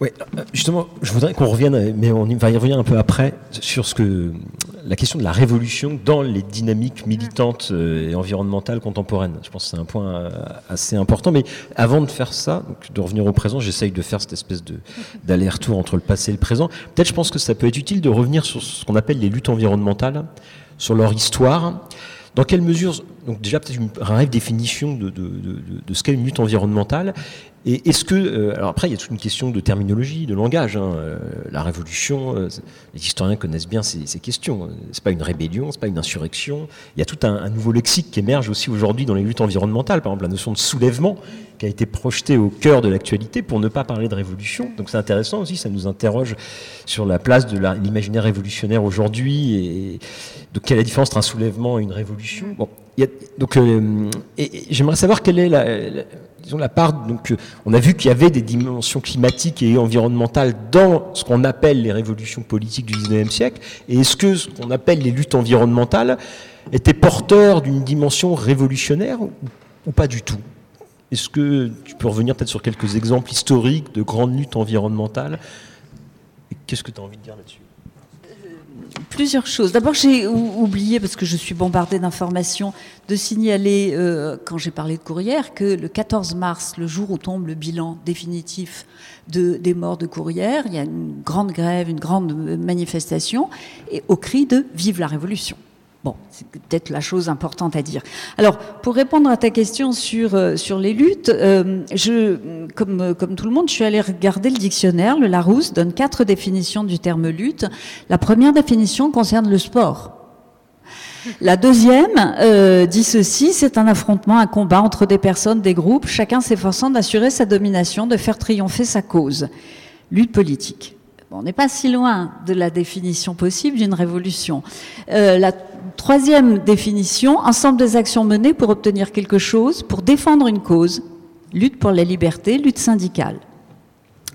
Speaker 2: Oui, justement, je voudrais qu'on revienne, mais on va y revenir un peu après, sur ce que la question de la révolution dans les dynamiques militantes euh, et environnementales contemporaines. Je pense que c'est un point euh, assez important. Mais avant de faire ça, de revenir au présent, j'essaye de faire cette espèce d'aller-retour entre le passé et le présent. Peut-être, je pense que ça peut être utile de revenir sur ce qu'on appelle les luttes environnementales, sur leur histoire. Dans quelle mesure, donc déjà peut-être une brève définition de, de, de, de ce qu'est une lutte environnementale, et est-ce que, euh, alors après, il y a toute une question de terminologie, de langage. Hein, euh, la révolution, euh, les historiens connaissent bien ces, ces questions. C'est pas une rébellion, c'est pas une insurrection. Il y a tout un, un nouveau lexique qui émerge aussi aujourd'hui dans les luttes environnementales. Par exemple, la notion de soulèvement qui a été projetée au cœur de l'actualité pour ne pas parler de révolution. Donc c'est intéressant aussi, ça nous interroge sur la place de l'imaginaire révolutionnaire aujourd'hui et de quelle est la différence entre un soulèvement et une révolution. Bon, donc, j'aimerais savoir quelle est la, disons, la part. Donc, euh, on a vu qu'il y avait des dimensions climatiques et environnementales dans ce qu'on appelle les révolutions politiques du 19e siècle. Et est-ce que ce qu'on appelle les luttes environnementales étaient porteurs d'une dimension révolutionnaire ou, pas du tout? Est-ce que tu peux revenir peut-être sur quelques exemples historiques de grandes luttes environnementales? Qu'est-ce que tu as envie de dire là-dessus?
Speaker 4: Plusieurs choses. D'abord, j'ai oublié, parce que je suis bombardée d'informations, de signaler, euh, quand j'ai parlé de Courrières, que le 14 mars, le jour où tombe le bilan définitif de, des morts de Courrières, il y a une grande grève, une grande manifestation, et au cri de Vive la Révolution. Bon, c'est peut-être la chose importante à dire. Alors, pour répondre à ta question sur, euh, sur les luttes, euh, je, comme, comme tout le monde, je suis allée regarder le dictionnaire. Le Larousse donne quatre définitions du terme lutte. La première définition concerne le sport. La deuxième euh, dit ceci, c'est un affrontement, un combat entre des personnes, des groupes, chacun s'efforçant d'assurer sa domination, de faire triompher sa cause. Lutte politique. On n'est pas si loin de la définition possible d'une révolution. Euh, la Troisième définition, ensemble des actions menées pour obtenir quelque chose, pour défendre une cause. Lutte pour la liberté, lutte syndicale.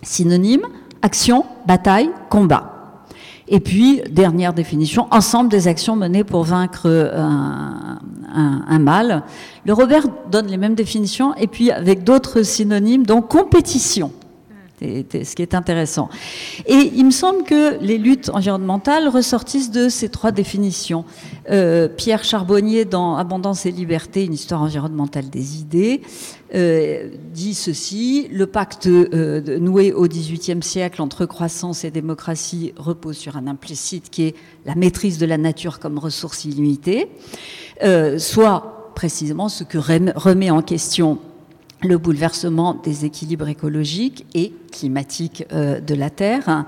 Speaker 4: Synonyme, action, bataille, combat. Et puis, dernière définition, ensemble des actions menées pour vaincre un, un, mal. Le Robert donne les mêmes définitions, et puis avec d'autres synonymes, donc compétition ce qui est intéressant. Et il me semble que les luttes environnementales ressortissent de ces trois définitions. Euh, Pierre Charbonnier, dans Abondance et liberté, une histoire environnementale des idées, euh, dit ceci le pacte euh, noué au XVIIIe siècle entre croissance et démocratie repose sur un implicite qui est la maîtrise de la nature comme ressource illimitée, soit précisément ce que remet en question le bouleversement des équilibres écologiques et climatiques euh, de la Terre.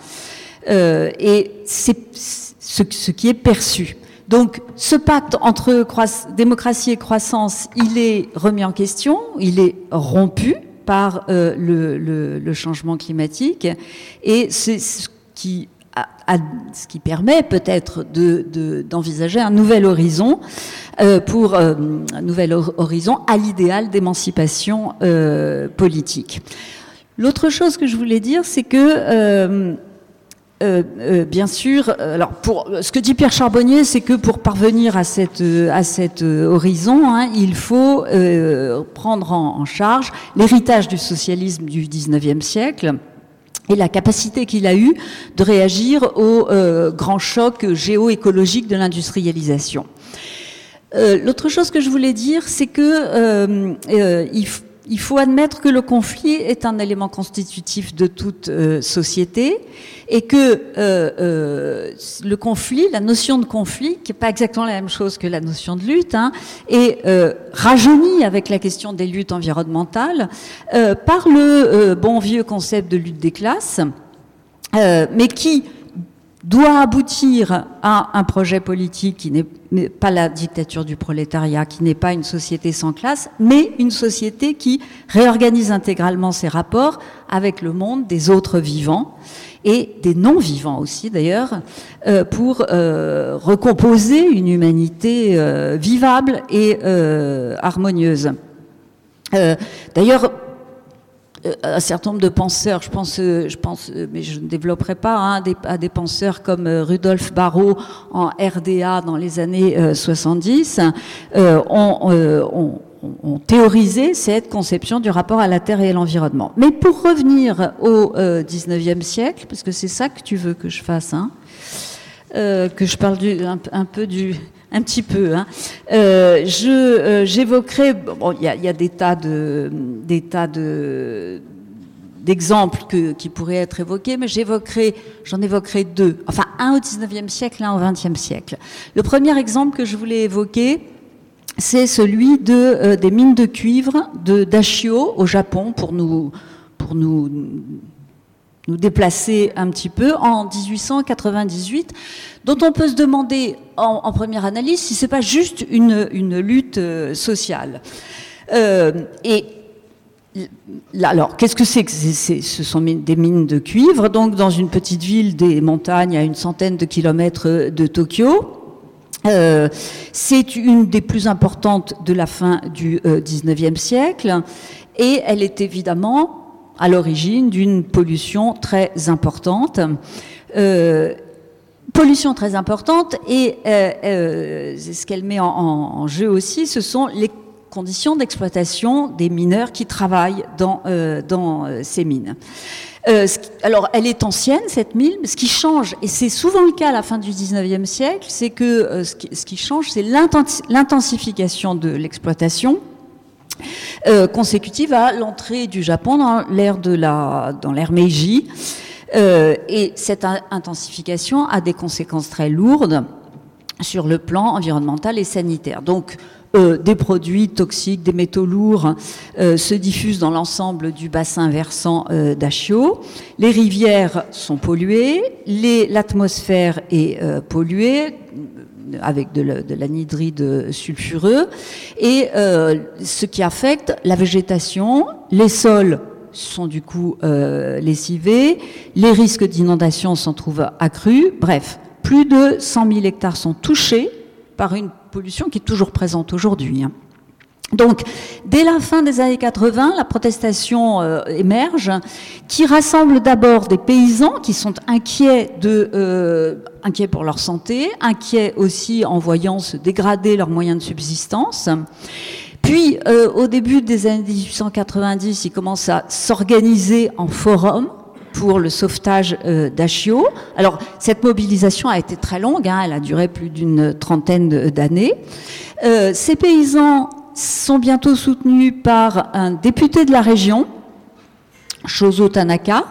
Speaker 4: Euh, et c'est ce, qui est perçu. Donc ce pacte entre démocratie et croissance, il est remis en question, il est rompu par euh, le, changement climatique, et c'est ce qui ce qui permet peut-être d'envisager un nouvel horizon euh, pour euh, un nouvel horizon à l'idéal d'émancipation euh, politique. L'autre chose que je voulais dire, c'est que bien sûr, alors pour ce que dit Pierre Charbonnier, c'est que pour parvenir à cet horizon, hein, il faut prendre en, en charge l'héritage du socialisme du 19e siècle et la capacité qu'il a eue de réagir au euh, grand choc géoécologique de l'industrialisation. Euh, L'autre chose que je voulais dire, c'est que euh, euh il, il, faut admettre que le conflit est un élément constitutif de toute euh, société et que euh, euh, le conflit, la notion de conflit, qui n'est pas exactement la même chose que la notion de lutte, hein, est euh, rajeunie avec la question des luttes environnementales par le bon vieux concept de lutte des classes, mais qui doit aboutir à un projet politique qui n'est pas la dictature du prolétariat, qui n'est pas une société sans classe, mais une société qui réorganise intégralement ses rapports avec le monde des autres vivants et des non-vivants aussi d'ailleurs, euh, pour euh, recomposer une humanité euh, vivable et harmonieuse. D'ailleurs, un certain nombre de penseurs, je pense, je pense mais je ne développerai pas, hein, à des penseurs comme Rudolf Barrault en RDA dans les années 70, ont, ont, théorisé cette conception du rapport à la Terre et à l'environnement. Mais pour revenir au euh, 19e siècle, parce que c'est ça que tu veux que je fasse, hein, euh, que je parle un, peu du, un petit peu. Hein. Euh, euh, j'évoquerai, il y a, des tas de, des d'exemples qui pourraient être évoqués, mais j'évoquerai, j'en évoquerai deux. Enfin, un au 19e siècle, un au 20e siècle. Le premier exemple que je voulais évoquer, c'est celui de, euh, des mines de cuivre de Dashio au Japon pour nous, pour nous, nous déplacer un petit peu en 1898, dont on peut se demander en, première analyse si c'est pas juste une, lutte euh, sociale. Euh, et alors, qu'est-ce que c'est que Ce sont des mines de cuivre, donc dans une petite ville des montagnes à une centaine de kilomètres de Tokyo. Euh, c'est une des plus importantes de la fin du XIXe euh, siècle et elle est évidemment à l'origine d'une pollution très importante. Euh, pollution très importante et ce qu'elle met en, jeu aussi, ce sont les conditions d'exploitation des mineurs qui travaillent dans, ces mines. Euh, alors, elle est ancienne, cette mine. Ce qui change, et c'est souvent le cas à la fin du 19e siècle, c'est que euh, ce, qui, change, c'est l'intensification de l'exploitation. Euh, consécutive à l'entrée du Japon dans l'ère de la dans l'ère Meiji et cette intensification a des conséquences très lourdes sur le plan environnemental et sanitaire. Donc euh, des produits toxiques, des métaux lourds euh, se diffusent dans l'ensemble du bassin versant euh. Les rivières sont polluées, l'atmosphère est polluée avec de, l'anhydride sulfureux, et ce qui affecte la végétation, les sols sont du coup lessivés, les risques d'inondation s'en trouvent accrus, bref, plus de 100 000 hectares sont touchés par une pollution qui est toujours présente aujourd'hui. Hein. Donc, dès la fin des années 80, la protestation euh, émerge, qui rassemble d'abord des paysans qui sont euh, inquiets pour leur santé, inquiets aussi en voyant se dégrader leurs moyens de subsistance. Puis, euh, au début des années 1890, ils commencent à s'organiser en forum pour le sauvetage d'Achio. Alors, cette mobilisation a été très longue, hein, elle a duré plus d'une trentaine d'années. Ces paysans sont bientôt soutenus par un député de la région, Shozo Tanaka,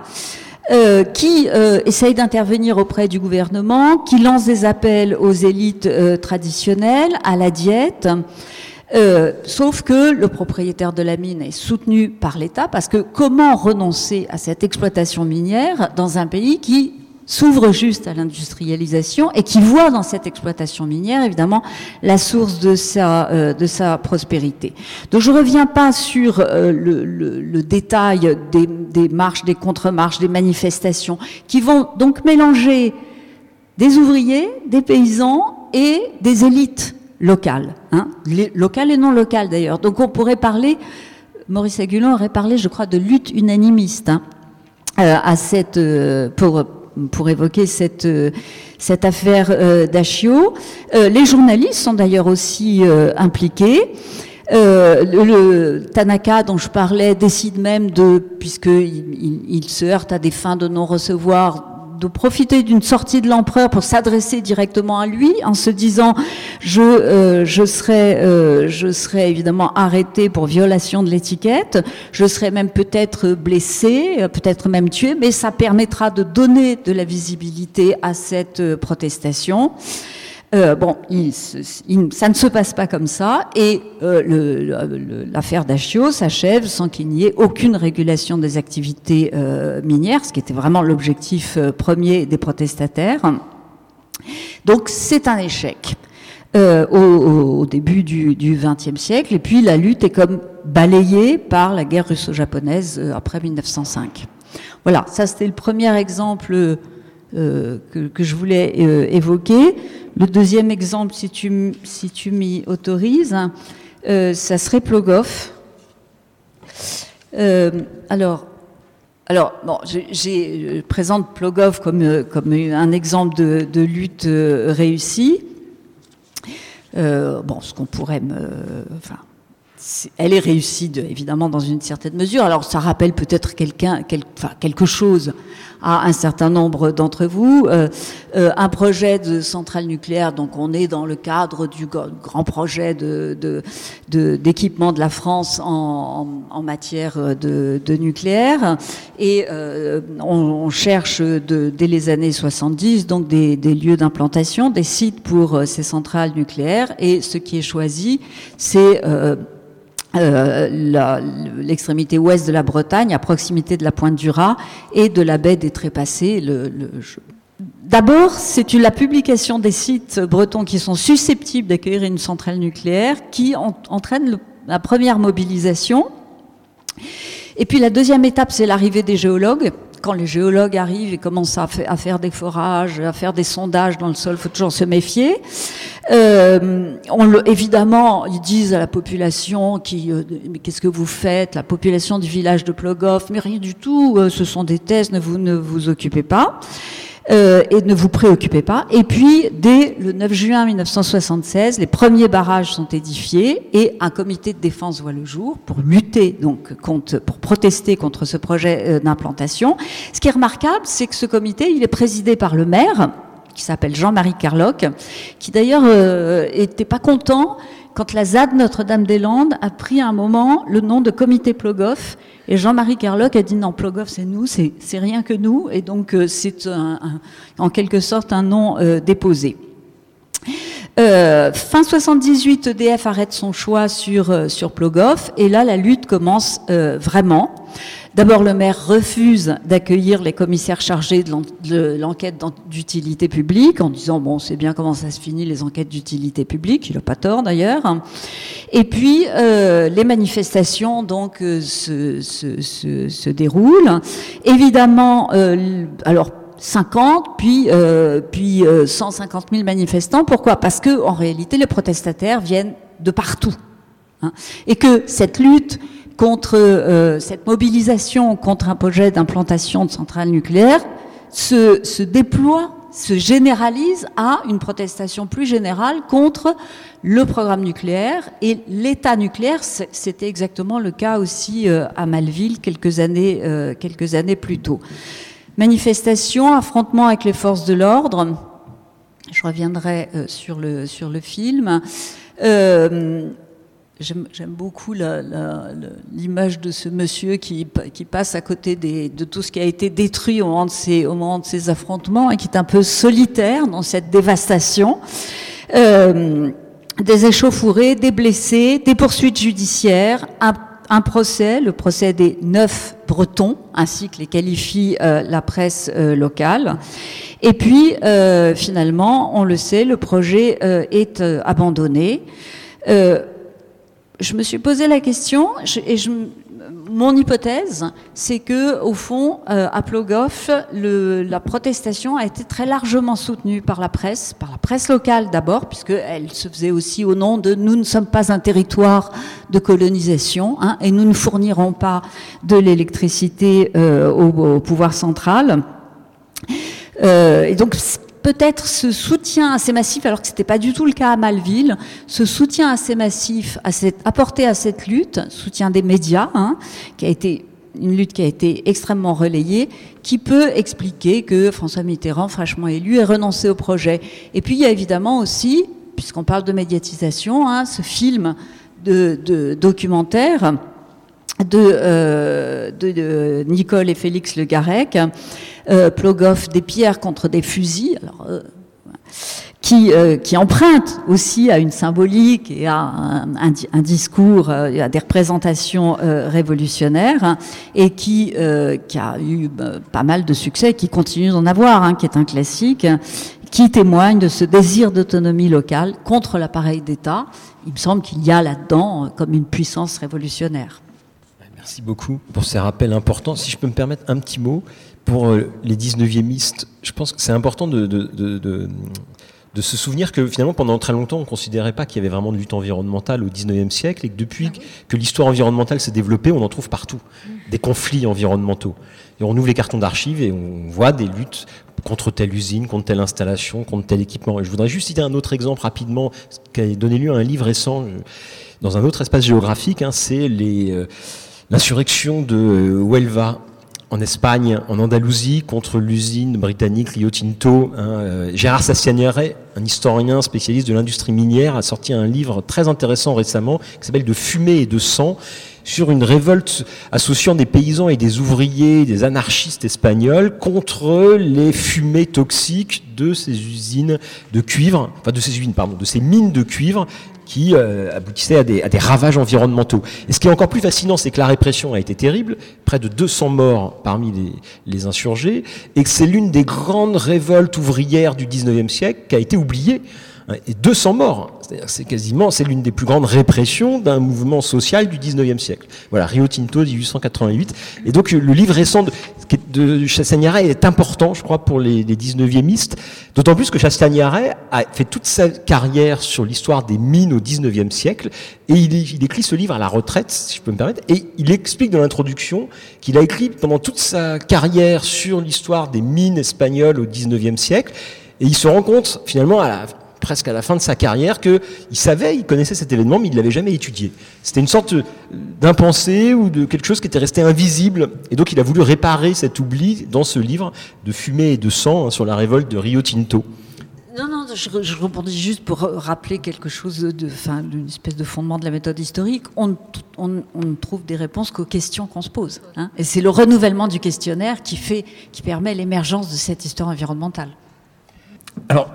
Speaker 4: euh, qui euh, essaye d'intervenir auprès du gouvernement, qui lance des appels aux élites euh, traditionnelles, à la diète. Sauf que le propriétaire de la mine est soutenu par l'État parce que comment renoncer à cette exploitation minière dans un pays qui s'ouvre juste à l'industrialisation et qui voit dans cette exploitation minière évidemment la source de sa euh, de sa prospérité. Donc je reviens pas sur euh, le, le, détail des, des marches, des contre-marches, des manifestations qui vont donc mélanger des ouvriers, des paysans et des élites locales, hein, locales et non locales d'ailleurs. Donc on pourrait parler, Maurice Agulon aurait parlé, je crois, de lutte unanimiste hein, euh, à cette, pour, pour évoquer cette, euh, cette affaire euh, d'Achio. les journalistes sont d'ailleurs aussi impliqués. Euh, le, Tanaka dont je parlais décide même de, puisqu'il il se heurte à des fins de non-recevoir, de profiter d'une sortie de l'empereur pour s'adresser directement à lui en se disant je euh, je serai euh, je serai évidemment arrêté pour violation de l'étiquette, je serai même peut-être blessé, euh, peut-être même tué, mais ça permettra de donner de la visibilité à cette protestation. Euh, bon, ça ne se passe pas comme ça, et euh, l'affaire d'Achio s'achève sans qu'il n'y ait aucune régulation des activités euh, minières, ce qui était vraiment l'objectif premier des protestataires. Donc c'est un échec. Au, début du XXe siècle, et puis la lutte est comme balayée par la guerre russo-japonaise après 1905. Voilà, ça c'était le premier exemple que, que, je voulais évoquer. Le deuxième exemple, si tu, si tu m'y autorises, euh, ça serait Plogoff. alors, alors, bon, je présente Plogov comme, comme un exemple de, lutte réussie. bon, ce qu'on pourrait me. Elle est réussie, évidemment, dans une certaine mesure. Alors, ça rappelle peut-être quelqu'un, enfin, quelque chose à un certain nombre d'entre vous. Euh, euh, un projet de centrale nucléaire, donc on est dans le cadre du grand projet de, d'équipement de, la France en, en, matière de, nucléaire. Et euh, on, cherche dès les années 70 donc des, des lieux d'implantation, des sites pour ces centrales nucléaires. Et ce qui est choisi, c'est euh, l'extrémité ouest de la Bretagne, à proximité de la pointe du Raz et de la baie des Trépassés. D'abord, c'est la publication des sites bretons qui sont susceptibles d'accueillir une centrale nucléaire qui entraîne la première mobilisation. Et puis la deuxième étape, c'est l'arrivée des géologues quand les géologues arrivent et commencent à, faire des forages, à faire des sondages dans le sol, faut toujours se méfier. Euh, on évidemment, ils disent à la population qui, euh, qu'est-ce que vous faites? La population du village de Plogoff, mais rien du tout. Euh, ce sont des thèses, ne vous ne vous occupez pas. Euh, et ne vous préoccupez pas. Et puis, dès le 9 juin 1976, les premiers barrages sont édifiés et un comité de défense voit le jour pour lutter, donc, contre, pour protester contre ce projet euh, d'implantation. Ce qui est remarquable, c'est que ce comité, il est présidé par le maire, qui s'appelle Jean-Marie Carloc, qui d'ailleurs euh, était pas content quand la ZAD Notre-Dame-des-Landes a pris un moment le nom de comité Plogoff et Jean-Marie Carloc a dit non, Plogoff c'est nous, c'est rien que nous, et donc euh, c'est en quelque sorte un nom euh, déposé. Euh, fin 78, EDF arrête son choix sur, sur Plogoff, et là la lutte commence vraiment. D'abord, le maire refuse d'accueillir les commissaires chargés de l'enquête d'utilité publique en disant bon, c'est bien comment ça se finit les enquêtes d'utilité publique. Il n'a pas tort d'ailleurs. Et puis euh, les manifestations donc euh, se, se, se, se, déroulent. Évidemment, euh, alors 50, puis, euh, puis 150 000 manifestants. Pourquoi? Parce que en réalité, les protestataires viennent de partout. Hein, et que cette lutte contre euh, cette mobilisation contre un projet d'implantation de centrales nucléaires se, se déploie, se généralise à une protestation plus générale contre le programme nucléaire et l'État nucléaire. C'était exactement le cas aussi euh, à Malville quelques années, euh, quelques années plus tôt. Manifestation, affrontement avec les forces de l'ordre. Je reviendrai sur, le, sur le film. J'aime beaucoup l'image de ce monsieur qui, passe à côté de tout ce qui a été détruit au moment, de ces, affrontements et qui est un peu solitaire dans cette dévastation. Euh, des échauffourées, des blessés, des poursuites judiciaires, un, procès, le procès des neuf Bretons, ainsi que les qualifie euh, la presse euh, locale. Et puis, finalement, on le sait, le projet est abandonné je me suis posé la question, et mon hypothèse, c'est que au fond, euh, à Plogoff, la protestation a été très largement soutenue par la presse, par la presse locale d'abord, puisqu'elle se faisait aussi au nom de nous ne sommes pas un territoire de colonisation, hein, et nous ne fournirons pas de l'électricité euh, au, au, pouvoir central. Euh, et donc peut-être ce soutien assez massif, alors que ce n'était pas du tout le cas à Malville, ce soutien assez massif apporté à cette lutte, soutien des médias, hein, qui a été une lutte qui a été extrêmement relayée, qui peut expliquer que François Mitterrand, fraîchement élu, ait renoncé au projet. Et puis il y a évidemment aussi, puisqu'on parle de médiatisation, hein, ce film de, de documentaire de, euh, de, Nicole et Félix Le Garec, Plogoff des pierres contre des fusils, euh, qui, euh, qui emprunte aussi à une symbolique et à un, discours, euh, à des représentations révolutionnaires, et qui, a eu pas mal de succès, qui continue d'en avoir, hein, qui est un classique, qui témoigne de ce désir d'autonomie locale contre l'appareil d'État. Il me semble qu'il y a là-dedans comme une puissance révolutionnaire.
Speaker 2: Merci beaucoup pour ces rappels importants. Si je peux me permettre un petit mot pour euh, les 19e je pense que c'est important de, de se souvenir que finalement pendant très longtemps on ne considérait pas qu'il y avait vraiment de lutte environnementale au 19e siècle et que depuis ah que l'histoire environnementale s'est développée, on en trouve partout, des conflits environnementaux. Et on ouvre les cartons d'archives et on voit des luttes contre telle usine, contre telle installation, contre tel équipement. Et je voudrais juste citer un autre exemple rapidement, qui a donné lieu à un livre récent euh, dans un autre espace géographique, hein, c'est euh, l'insurrection de Huelva en Espagne, en Andalousie, contre l'usine britannique Rio Tinto. Hein, Gérard Sassianiere, un historien spécialiste de l'industrie minière, a sorti un livre très intéressant récemment qui s'appelle De fumée et de sang sur une révolte associant des paysans et des ouvriers, des anarchistes espagnols contre les fumées toxiques de ces usines de cuivre, enfin de ces usines, pardon, de ces mines de cuivre qui euh, aboutissaient à des, ravages environnementaux. Et ce qui est encore plus fascinant, c'est que la répression a été terrible, près de 200 morts parmi les, les insurgés, et que c'est l'une des grandes révoltes ouvrières du 19e siècle qui a été oubliée et 200 morts. C'est quasiment, c'est l'une des plus grandes répressions d'un mouvement social du 19e siècle. Voilà, Rio Tinto, 1888. Et donc, le livre récent de, de est important, je crois, pour les, les 19e d'autant plus que Chastagnare a fait toute sa carrière sur l'histoire des mines au 19e siècle, et il, il, écrit ce livre à la retraite, si je peux me permettre, et il explique dans l'introduction qu'il a écrit pendant toute sa carrière sur l'histoire des mines espagnoles au 19e siècle, et il se rend compte, finalement, à la, presque à la fin de sa carrière qu'il savait, il connaissait cet événement, mais il ne l'avait jamais étudié. C'était une sorte d'impensé ou de quelque chose qui était resté invisible. Et donc il a voulu réparer cet oubli dans ce livre de fumée et de sang hein, sur la révolte de Rio Tinto.
Speaker 4: Non, non, je, répondais juste pour rappeler quelque chose de, enfin, d'une espèce de fondement de la méthode historique. On, ne trouve des réponses qu'aux questions qu'on se pose. Hein. Et c'est le renouvellement du questionnaire qui fait, qui permet l'émergence de cette histoire environnementale.
Speaker 2: Alors,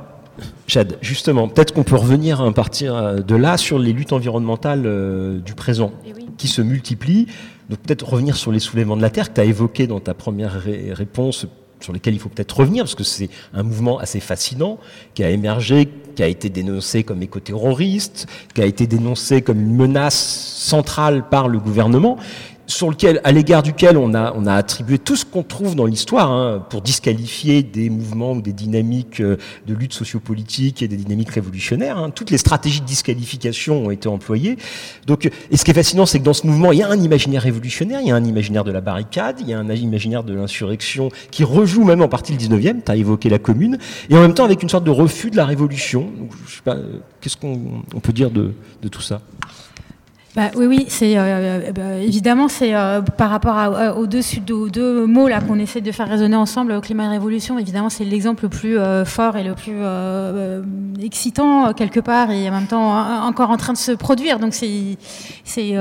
Speaker 2: Chad, justement, peut-être qu'on peut revenir à partir de là sur les luttes environnementales euh, du présent eh qui se multiplient. Donc peut-être revenir sur les soulèvements de la Terre que tu as évoqué dans ta première réponse, sur lesquels il faut peut-être revenir, parce que c'est un mouvement assez fascinant, qui a émergé, qui a été dénoncé comme éco-terroriste, qui a été dénoncé comme une menace centrale par le gouvernement, sur lequel, à l'égard duquel on a, on a attribué tout ce qu'on trouve dans l'histoire hein, pour disqualifier des mouvements ou des dynamiques euh, de lutte sociopolitique et des dynamiques révolutionnaires. Hein. Toutes les stratégies de disqualification ont été employées. Donc, et ce qui est fascinant, c'est que dans ce mouvement, il y a un imaginaire révolutionnaire, il y a un imaginaire de la barricade, il y a un imaginaire de l'insurrection qui rejoue même en partie le 19e. Tu as évoqué la commune, et en même temps avec une sorte de refus de la révolution. Je sais pas, euh, qu'est-ce qu'on peut dire de, de tout ça?
Speaker 3: Bah, oui, oui, c'est euh, euh, bah, évidemment c'est euh, par rapport à, aux, deux, deux mots là qu'on essaie de faire résonner ensemble, au climat et révolution. Évidemment, c'est l'exemple le plus fort et le plus excitant quelque part et en même temps encore en train de se produire. Donc c'est c'est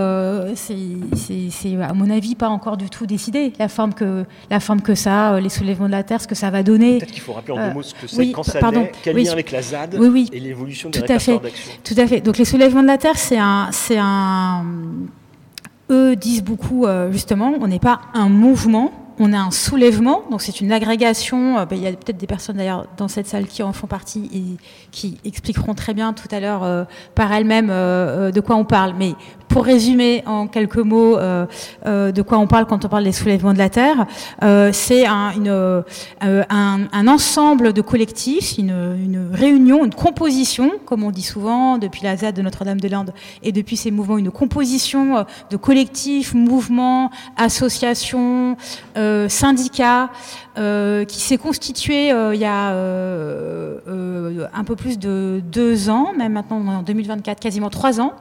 Speaker 3: c'est à mon avis pas encore du tout décidé la forme que la forme que ça, les soulèvements de la terre, ce que ça va donner.
Speaker 2: Peut-être qu'il faut rappeler en deux mots ce que c'est, quand ça pardon, quel lien avec la ZAD et l'évolution des
Speaker 3: tout à fait,
Speaker 2: d'action.
Speaker 3: Tout à fait. Donc les soulèvements de la terre, c'est un c'est un eux disent beaucoup, euh, justement, on n'est pas un mouvement, on a un soulèvement, donc c'est une agrégation. Euh, ben, il y a peut-être des personnes d'ailleurs dans cette salle qui en font partie et qui expliqueront très bien tout à l'heure euh, par elles-mêmes de quoi on parle. Mais pour résumer en quelques mots euh, euh, de quoi on parle quand on parle des soulèvements de la Terre, euh, c'est un, ensemble de collectifs, une, réunion, une composition, comme on dit souvent depuis la ZAD de Notre-Dame-des-Landes et depuis ces mouvements, une composition de collectifs, mouvements, associations, syndicats, qui s'est constitué il y a un peu plus de deux ans, même maintenant en 2024, quasiment trois ans,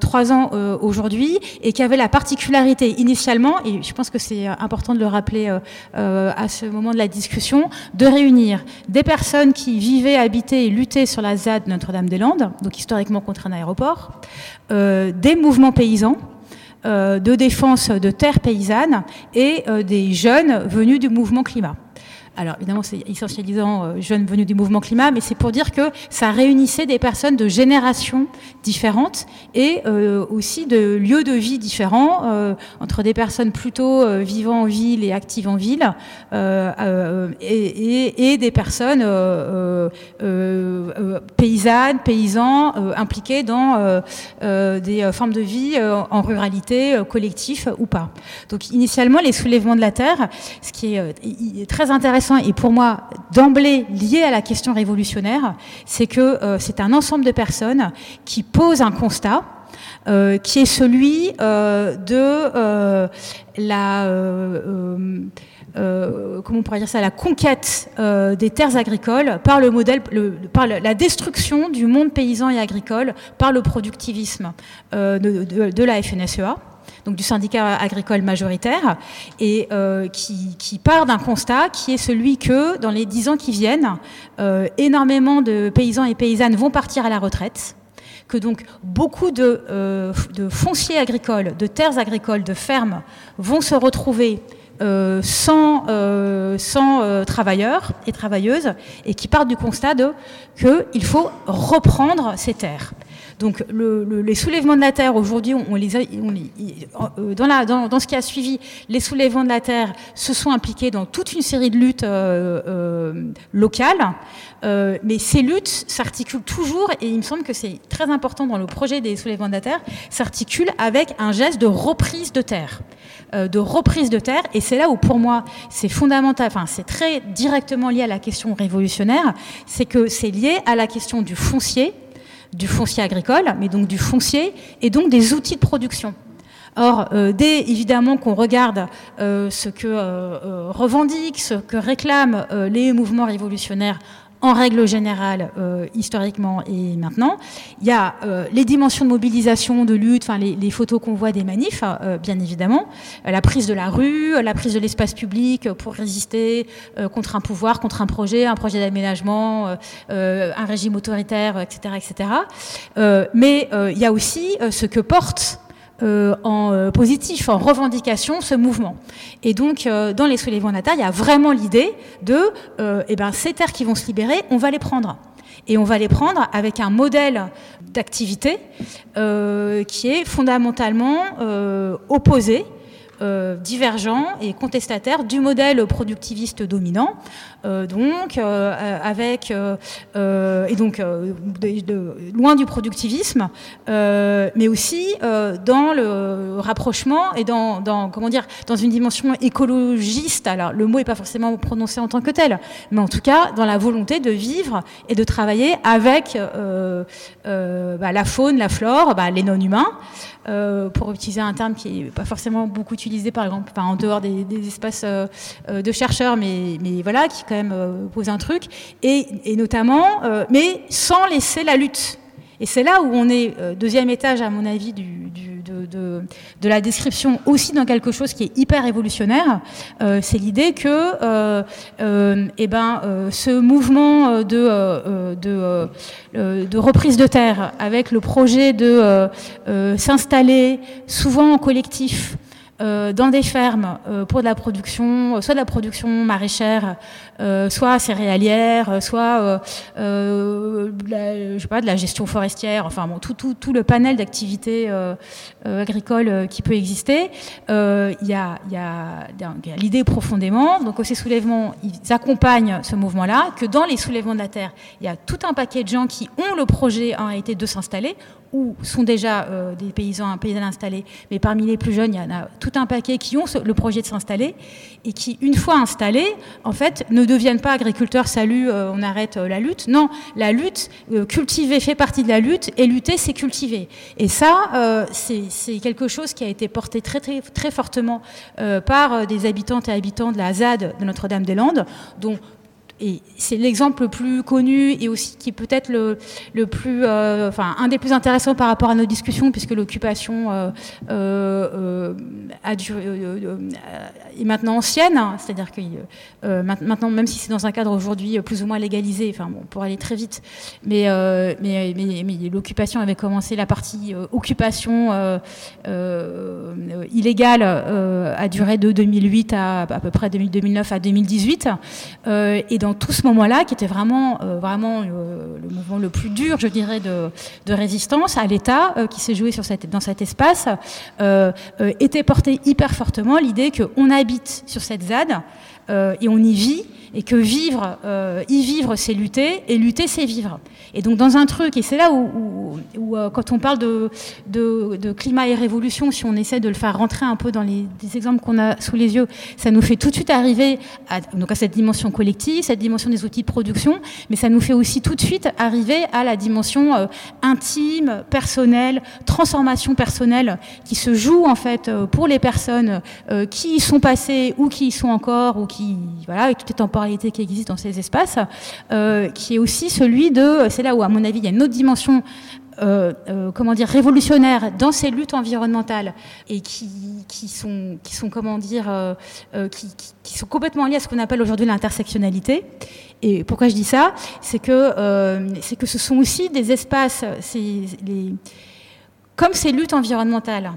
Speaker 3: trois ans euh, aujourd'hui et qui avait la particularité initialement, et je pense que c'est important de le rappeler euh, euh, à ce moment de la discussion, de réunir des personnes qui vivaient, habitaient et luttaient sur la ZAD Notre-Dame-des-Landes, donc historiquement contre un aéroport, des mouvements paysans, de défense de terres paysannes et des jeunes venus du mouvement climat. Alors évidemment, c'est essentialisant euh, jeunes venus du mouvement climat, mais c'est pour dire que ça réunissait des personnes de générations différentes et euh, aussi de lieux de vie différents, euh, entre des personnes plutôt vivant en ville et actives en ville, et, des personnes paysannes, paysans, impliqués dans des formes de vie en ruralité, collectif ou pas. Donc initialement, les soulèvements de la terre, ce qui est très intéressant, et pour moi d'emblée lié à la question révolutionnaire, c'est que c'est un ensemble de personnes qui posent un constat euh, qui est celui euh, de euh, la comment on pourrait dire ça, la conquête des terres agricoles par le modèle, par la destruction du monde paysan et agricole par le productivisme de, la FNSEA du syndicat agricole majoritaire, et qui, qui, part d'un constat qui est celui que dans les dix ans qui viennent, énormément de paysans et paysannes vont partir à la retraite, que donc beaucoup de, euh, fonciers agricoles, de terres agricoles, de fermes vont se retrouver euh, sans, euh, sans travailleurs et travailleuses et qui partent du constat qu'il faut reprendre ces terres. Donc les soulèvements de la terre, aujourd'hui, euh, dans, ce qui a suivi, les soulèvements de la terre se sont impliqués dans toute une série de luttes euh, euh, locales. mais ces luttes s'articulent toujours, et il me semble que c'est très important dans le projet des soulèvements de la terre, s'articulent avec un geste de reprise de terre. de reprise de terre, et c'est là où pour moi c'est fondamental, enfin c'est très directement lié à la question révolutionnaire, c'est que c'est lié à la question du foncier, du foncier agricole, mais donc du foncier et donc des outils de production. Or, euh, dès évidemment qu'on regarde euh, ce que euh, revendiquent, ce que réclament les mouvements révolutionnaires en règle générale, euh, historiquement et maintenant. Il y a euh, les dimensions de mobilisation, de lutte, enfin les, les, photos qu'on voit des manifs, euh, bien évidemment, la prise de la rue, la prise de l'espace public pour résister contre un pouvoir, contre un projet, un projet d'aménagement, un régime autoritaire, etc., etc. mais il y a aussi ce que porte euh, en euh, positif, en revendication, ce mouvement. Et donc, euh, dans les soulèvements de il y a vraiment l'idée de, eh ben, ces terres qui vont se libérer, on va les prendre. Et on va les prendre avec un modèle d'activité qui est fondamentalement opposé euh, divergent et contestataire du modèle productiviste dominant, euh, donc euh, avec et donc loin du productivisme, mais aussi dans le rapprochement et dans, dans, comment dire dans une dimension écologiste. Alors le mot n'est pas forcément prononcé en tant que tel, mais en tout cas dans la volonté de vivre et de travailler avec bah, la faune, la flore, bah, les non-humains. Euh, pour utiliser un terme qui n'est pas forcément beaucoup utilisé, par exemple, en dehors des, espaces euh, euh, de chercheurs, mais, mais, voilà, qui quand même pose un truc, et notamment, mais sans laisser la lutte. Et c'est là où on est, deuxième étage, à mon avis, de, la description aussi dans quelque chose qui est hyper révolutionnaire. Euh, c'est l'idée que euh, euh, eh ben, ce mouvement de, de, reprise de terre avec le projet de s'installer souvent en collectif, euh, dans des fermes euh, pour de la production, soit de la production maraîchère, euh, soit céréalière, soit je sais pas, de la gestion forestière, enfin bon, tout, tout, tout le panel d'activités agricoles qui peut exister. Il y a, y a, a l'idée profondément, donc ces soulèvements, ils accompagnent ce mouvement-là, que dans les soulèvements de la terre, il y a tout un paquet de gens qui ont le projet en réalité de s'installer ou sont déjà des paysans, installés, mais parmi les plus jeunes, il y en a tout tout un paquet qui ont le projet de s'installer et qui, une fois installés, en fait, ne deviennent pas agriculteurs, salut, euh, on arrête euh, la lutte. Non, la lutte, euh, cultiver fait partie de la lutte et lutter, c'est cultiver. Et ça, c'est quelque chose qui a été porté très, très, très fortement par des habitantes et habitants de la ZAD de Notre-Dame-des-Landes, dont c'est l'exemple le plus connu et aussi qui est peut-être le, plus, euh, enfin, un des plus intéressants par rapport à nos discussions, puisque l'occupation euh, euh, est maintenant ancienne, c'est-à-dire que maintenant, même si c'est dans un cadre aujourd'hui plus ou moins légalisé, enfin, bon, pour aller très vite, mais l'occupation avait commencé, la partie occupation illégale a duré de 2008 à à peu près 2009 à 2018, et dans dans tout ce moment-là, qui était vraiment, euh, vraiment euh, le mouvement le plus dur, je dirais, de, résistance à l'État euh, qui s'est joué dans cet espace, était porté hyper fortement l'idée qu'on habite sur cette ZAD et on y vit et que vivre, y vivre, c'est lutter, et lutter, c'est vivre. Et donc dans un truc, et c'est là où, quand on parle de, climat et révolution, si on essaie de le faire rentrer un peu dans les exemples qu'on a sous les yeux, ça nous fait tout de suite arriver à, donc à cette dimension collective, cette dimension des outils de production, mais ça nous fait aussi tout de suite arriver à la dimension euh, intime, personnelle, transformation personnelle qui se joue en fait euh, pour les personnes euh, qui y sont passées ou qui y sont encore ou qui voilà avec toutes les temporalités qui existent dans ces espaces, qui est aussi celui de c'est là où à mon avis il y a une autre dimension euh, euh, comment dire, dans ces luttes environnementales et qui, qui sont, qui sont, comment dire, euh, qui, sont complètement liées à ce qu'on appelle aujourd'hui l'intersectionnalité. Et pourquoi je dis ça? C'est que, que ce sont aussi des espaces, les, comme ces luttes environnementales,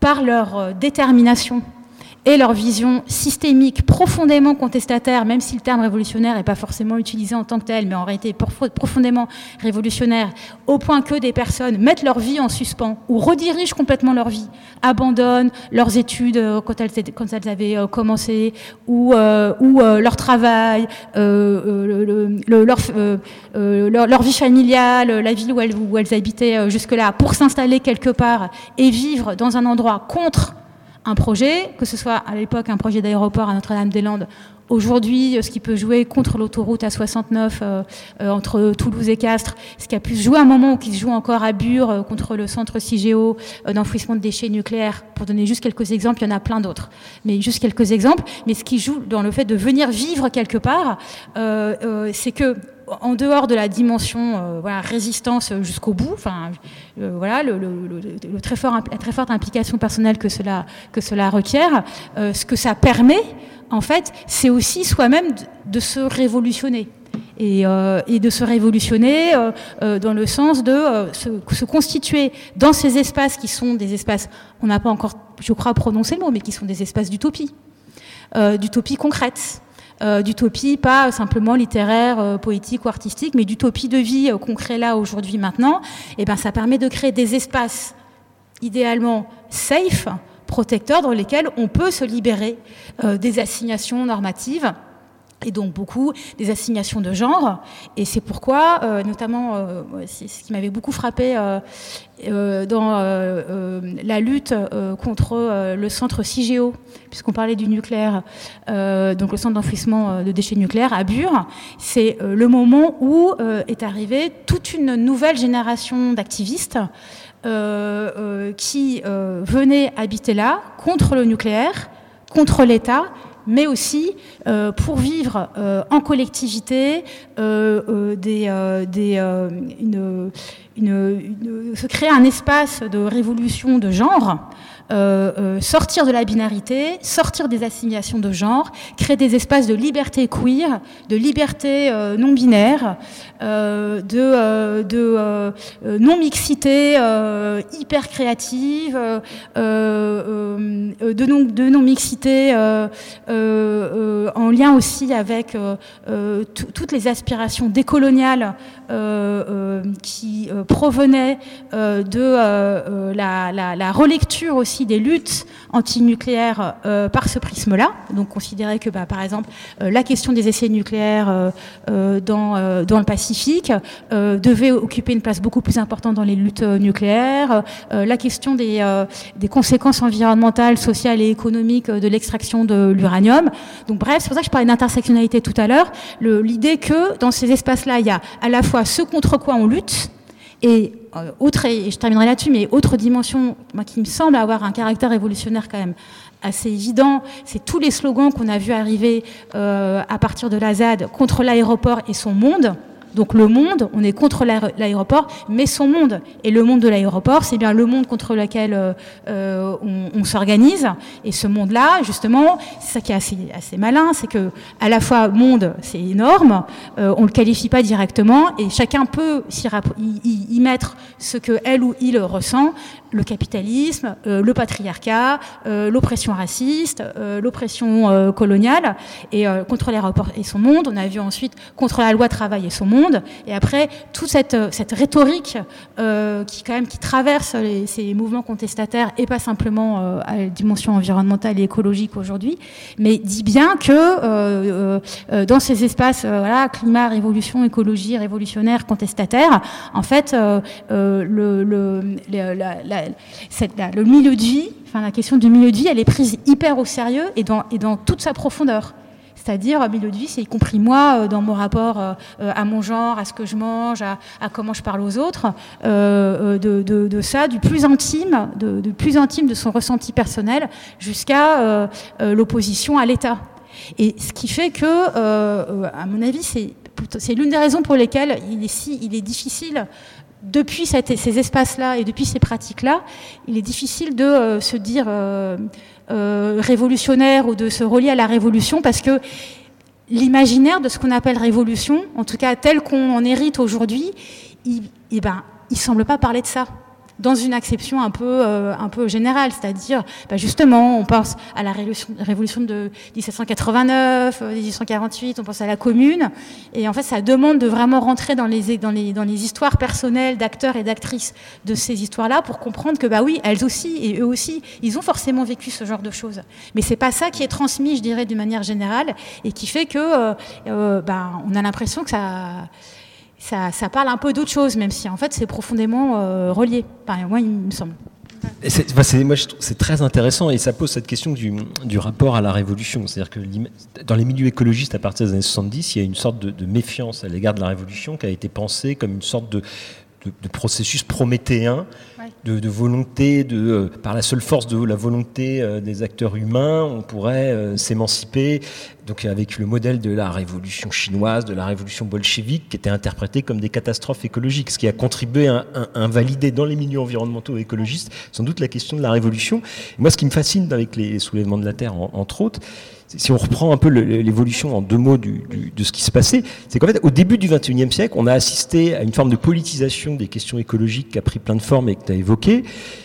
Speaker 3: par leur détermination, et leur vision systémique profondément contestataire, même si le terme révolutionnaire n'est pas forcément utilisé en tant que tel, mais en réalité profondément révolutionnaire, au point que des personnes mettent leur vie en suspens ou redirigent complètement leur vie, abandonnent leurs études euh, quand elles, avaient euh, commencé, ou, euh, leur travail, le, leur, vie familiale, la ville où elles habitaient jusque-là, pour s'installer quelque part et vivre dans un endroit contre un projet, que ce soit à l'époque un projet d'aéroport à Notre-Dame-des-Landes, aujourd'hui ce qui peut jouer contre l'autoroute A69 euh, euh, entre Toulouse et Castres, ce qui a pu se jouer à un moment ou qui se joue encore à Bure euh, contre le centre CIGEO d'enfouissement de déchets nucléaires, pour donner juste quelques exemples, il y en a plein d'autres, mais juste quelques exemples, mais ce qui joue dans le fait de venir vivre quelque part, c'est que en dehors de la dimension euh, résistance jusqu'au bout, enfin, euh, voilà, le, très fort, la très forte implication personnelle que cela, que cela requiert, euh, ce que ça permet, en fait, c'est aussi soi-même de, se révolutionner. Et, de se révolutionner dans le sens de se, constituer dans ces espaces qui sont des espaces, on n'a pas encore, je crois, prononcé le mot, mais qui sont des espaces d'utopie, d'utopie concrète. Euh, d'utopie, pas simplement littéraire, euh, poétique ou artistique, mais d'utopie de vie euh, qu'on crée là aujourd'hui maintenant, et eh ben ça permet de créer des espaces idéalement safe, protecteurs, dans lesquels on peut se libérer des assignations normatives et donc beaucoup des assignations de genre. Et c'est pourquoi, euh, notamment, euh, ce qui m'avait beaucoup frappé euh, dans la lutte contre le centre CIGEO, puisqu'on parlait du nucléaire, donc le centre d'enfouissement de déchets nucléaires à Bure, c'est le moment où est arrivée toute une nouvelle génération d'activistes qui venaient habiter là contre le nucléaire, contre l'État mais aussi euh, pour vivre euh, en collectivité euh, des, se créer un espace de révolution de genre sortir de la binarité, sortir des assignations de genre, créer des espaces de liberté queer, de liberté euh, non binaire, de, non mixité hyper créative, de non de non mixité en lien aussi avec toutes les aspirations décoloniales qui provenaient de la, la, la relecture aussi des luttes antinucléaires euh, par ce prisme-là. Donc considérer que, bah, par exemple, euh, la question des essais nucléaires euh, dans, dans le Pacifique devait occuper une place beaucoup plus importante dans les luttes nucléaires. la question des, des conséquences environnementales, sociales et économiques de l'extraction de l'uranium. Donc bref, c'est pour ça que je parlais d'intersectionnalité tout à l'heure. L'idée que dans ces espaces-là, il y a à la fois ce contre quoi on lutte, et euh, autre, et je terminerai là-dessus, mais autre dimension qui me semble avoir un caractère révolutionnaire quand même assez évident, c'est tous les slogans qu'on a vu arriver euh, à partir de la ZAD contre l'aéroport et son monde. Donc le monde, on est contre l'aéroport, mais son monde. Et le monde de l'aéroport, c'est bien le monde contre lequel euh, euh, on, s'organise. Et ce monde-là, justement, c'est ça qui est assez, assez malin, c'est que à la fois monde, c'est énorme, euh, on le qualifie pas directement, et chacun peut y, mettre ce que elle ou il ressent le capitalisme, euh, le patriarcat, l'oppression raciste, l'oppression coloniale, et contre l'aéroport et son monde. On a vu ensuite contre la loi travail et son monde. Et après, toute cette, cette rhétorique qui quand même qui traverse ces mouvements contestataires et pas simplement à la dimension environnementale et écologique aujourd'hui, mais dit bien que dans ces espaces, voilà, climat, révolution, écologie, révolutionnaire, contestataire, en fait, le, milieu de vie, enfin la question du milieu de vie, elle est prise hyper au sérieux et dans toute sa profondeur. C'est-à-dire, milieu de vie, c'est y compris moi, euh, dans mon rapport euh, à mon genre, à ce que je mange, à, comment je parle aux autres, euh, de, ça, du plus intime, de, plus intime de son ressenti personnel, jusqu'à l'opposition à l'État. Et ce qui fait que, à mon avis, c'est l'une des raisons pour lesquelles il est, si, il est difficile depuis ces espaces-là et depuis ces pratiques-là, il est difficile de euh, se dire euh, euh, révolutionnaire ou de se relier à la révolution parce que l'imaginaire de ce qu'on appelle révolution, en tout cas tel qu'on en hérite aujourd'hui, il, eh ben, il semble pas parler de ça dans une acception un peu, euh, un peu générale, c'est-à-dire bah justement, on pense à la révolution, de 1789, 1848, euh, on pense à la Commune, et en fait, ça demande de vraiment rentrer dans les, dans les, dans les histoires personnelles d'acteurs et d'actrices de ces histoires-là pour comprendre que, bah oui, elles aussi et eux aussi, ils ont forcément vécu ce genre de choses. Mais c'est pas ça qui est transmis, je dirais, d'une manière générale, et qui fait que, euh bah, on a l'impression que ça ça, parle un peu d'autre chose, même si en fait c'est profondément euh, relié. moi, il me semble.
Speaker 2: C'est très intéressant et ça pose cette question du, rapport à la révolution. C'est-à-dire que dans les milieux écologistes, à partir des années 70, il y a une sorte de, méfiance à l'égard de la révolution qui a été pensée comme une sorte de, processus prométhéen de, volonté, de, euh, par la seule force de la volonté euh, des acteurs humains, on pourrait euh, s'émanciper. Donc avec le modèle de la révolution chinoise, de la révolution bolchevique, qui était interprété comme des catastrophes écologiques, ce qui a contribué à, invalider dans les milieux environnementaux et écologistes sans doute la question de la révolution. moi, ce qui me fascine avec les soulèvements de la Terre, entre autres, si on reprend un peu l'évolution en deux mots de ce qui se passait, c'est qu'en fait, au début du XXIe siècle, on a assisté à une forme de politisation des questions écologiques qui a pris plein de formes et que tu as évoqué,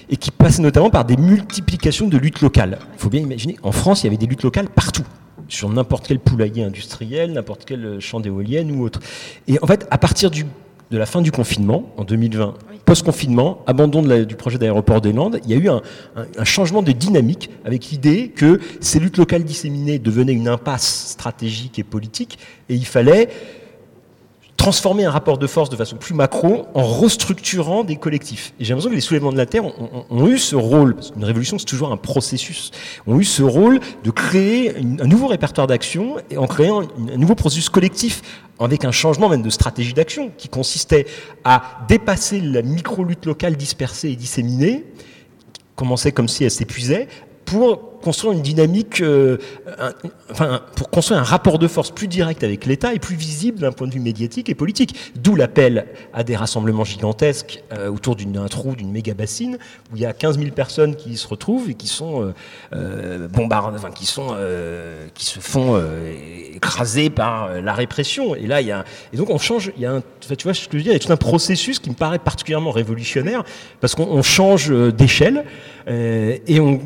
Speaker 2: et qui passe notamment par des multiplications de luttes locales. Il faut bien imaginer, en France, il y avait des luttes locales partout sur n'importe quel poulailler industriel, n'importe quel champ d'éoliennes ou autre. Et en fait, à partir du de la fin du confinement, en 2020, post-confinement, abandon du projet d'aéroport des Landes, il y a eu un, changement de dynamique avec l'idée que ces luttes locales disséminées devenaient une impasse stratégique et politique, et il fallait transformer un rapport de force de façon plus macro en restructurant des collectifs. Et j'ai l'impression que les soulèvements de la Terre ont, eu ce rôle, parce qu'une révolution c'est toujours un processus, ont eu ce rôle de créer un nouveau répertoire d'action et en créant un nouveau processus collectif avec un changement même de stratégie d'action qui consistait à dépasser la micro-lutte locale dispersée et disséminée, commençait comme si elle s'épuisait, pour construire une dynamique, euh, enfin, pour construire un rapport de force plus direct avec l'État et plus visible d'un point de vue médiatique et politique. D'où l'appel à des rassemblements gigantesques euh, autour d'un trou, d'une méga bassine, où il y a 15 000 personnes qui se retrouvent et qui sont euh, bombardées, enfin, qui sont, qui se font écraser par la répression. Et là, il y a, et donc on change. Il y a un, tu vois ce que je veux dire, il y a tout un processus qui me paraît particulièrement révolutionnaire parce qu'on change d'échelle et on,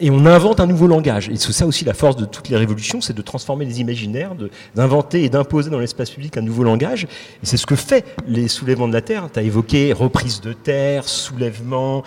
Speaker 2: et on a invente un nouveau langage. Et c'est ça aussi la force de toutes les révolutions, c'est de transformer les imaginaires, d'inventer et d'imposer dans l'espace public un nouveau langage. Et c'est ce que fait les soulèvements de la Terre. Tu as évoqué reprise de terre, soulèvement.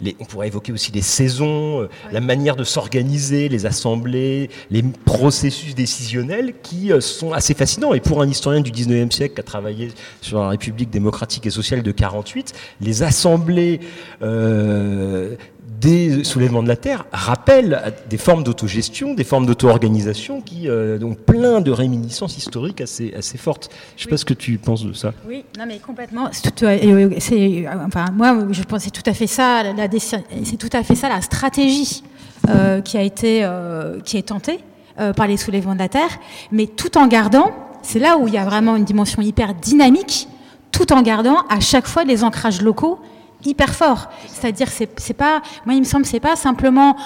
Speaker 2: Les, on pourrait évoquer aussi les saisons, euh, la manière de s'organiser, les assemblées, les processus décisionnels qui euh, sont assez fascinants. Et pour un historien du 19e siècle qui a travaillé sur la République démocratique et sociale de 48, les assemblées euh, des soulèvements de la Terre rappellent des formes d'autogestion, des formes d'auto-organisation qui euh, ont plein de réminiscences historiques assez, assez fortes. Je ne sais pas ce que tu penses de ça.
Speaker 3: Oui, non mais complètement. Euh, enfin, moi, je pense que c'est tout à fait ça, la, c'est tout à fait ça la stratégie euh, qui a été, qui est tentée par les soulèvements de la Terre, mais tout en gardant, c'est là où il y a vraiment une dimension hyper dynamique, tout en gardant à chaque fois les ancrages locaux hyper fort. C'est-à-dire, c'est pas, moi, il me semble, c'est pas simplement,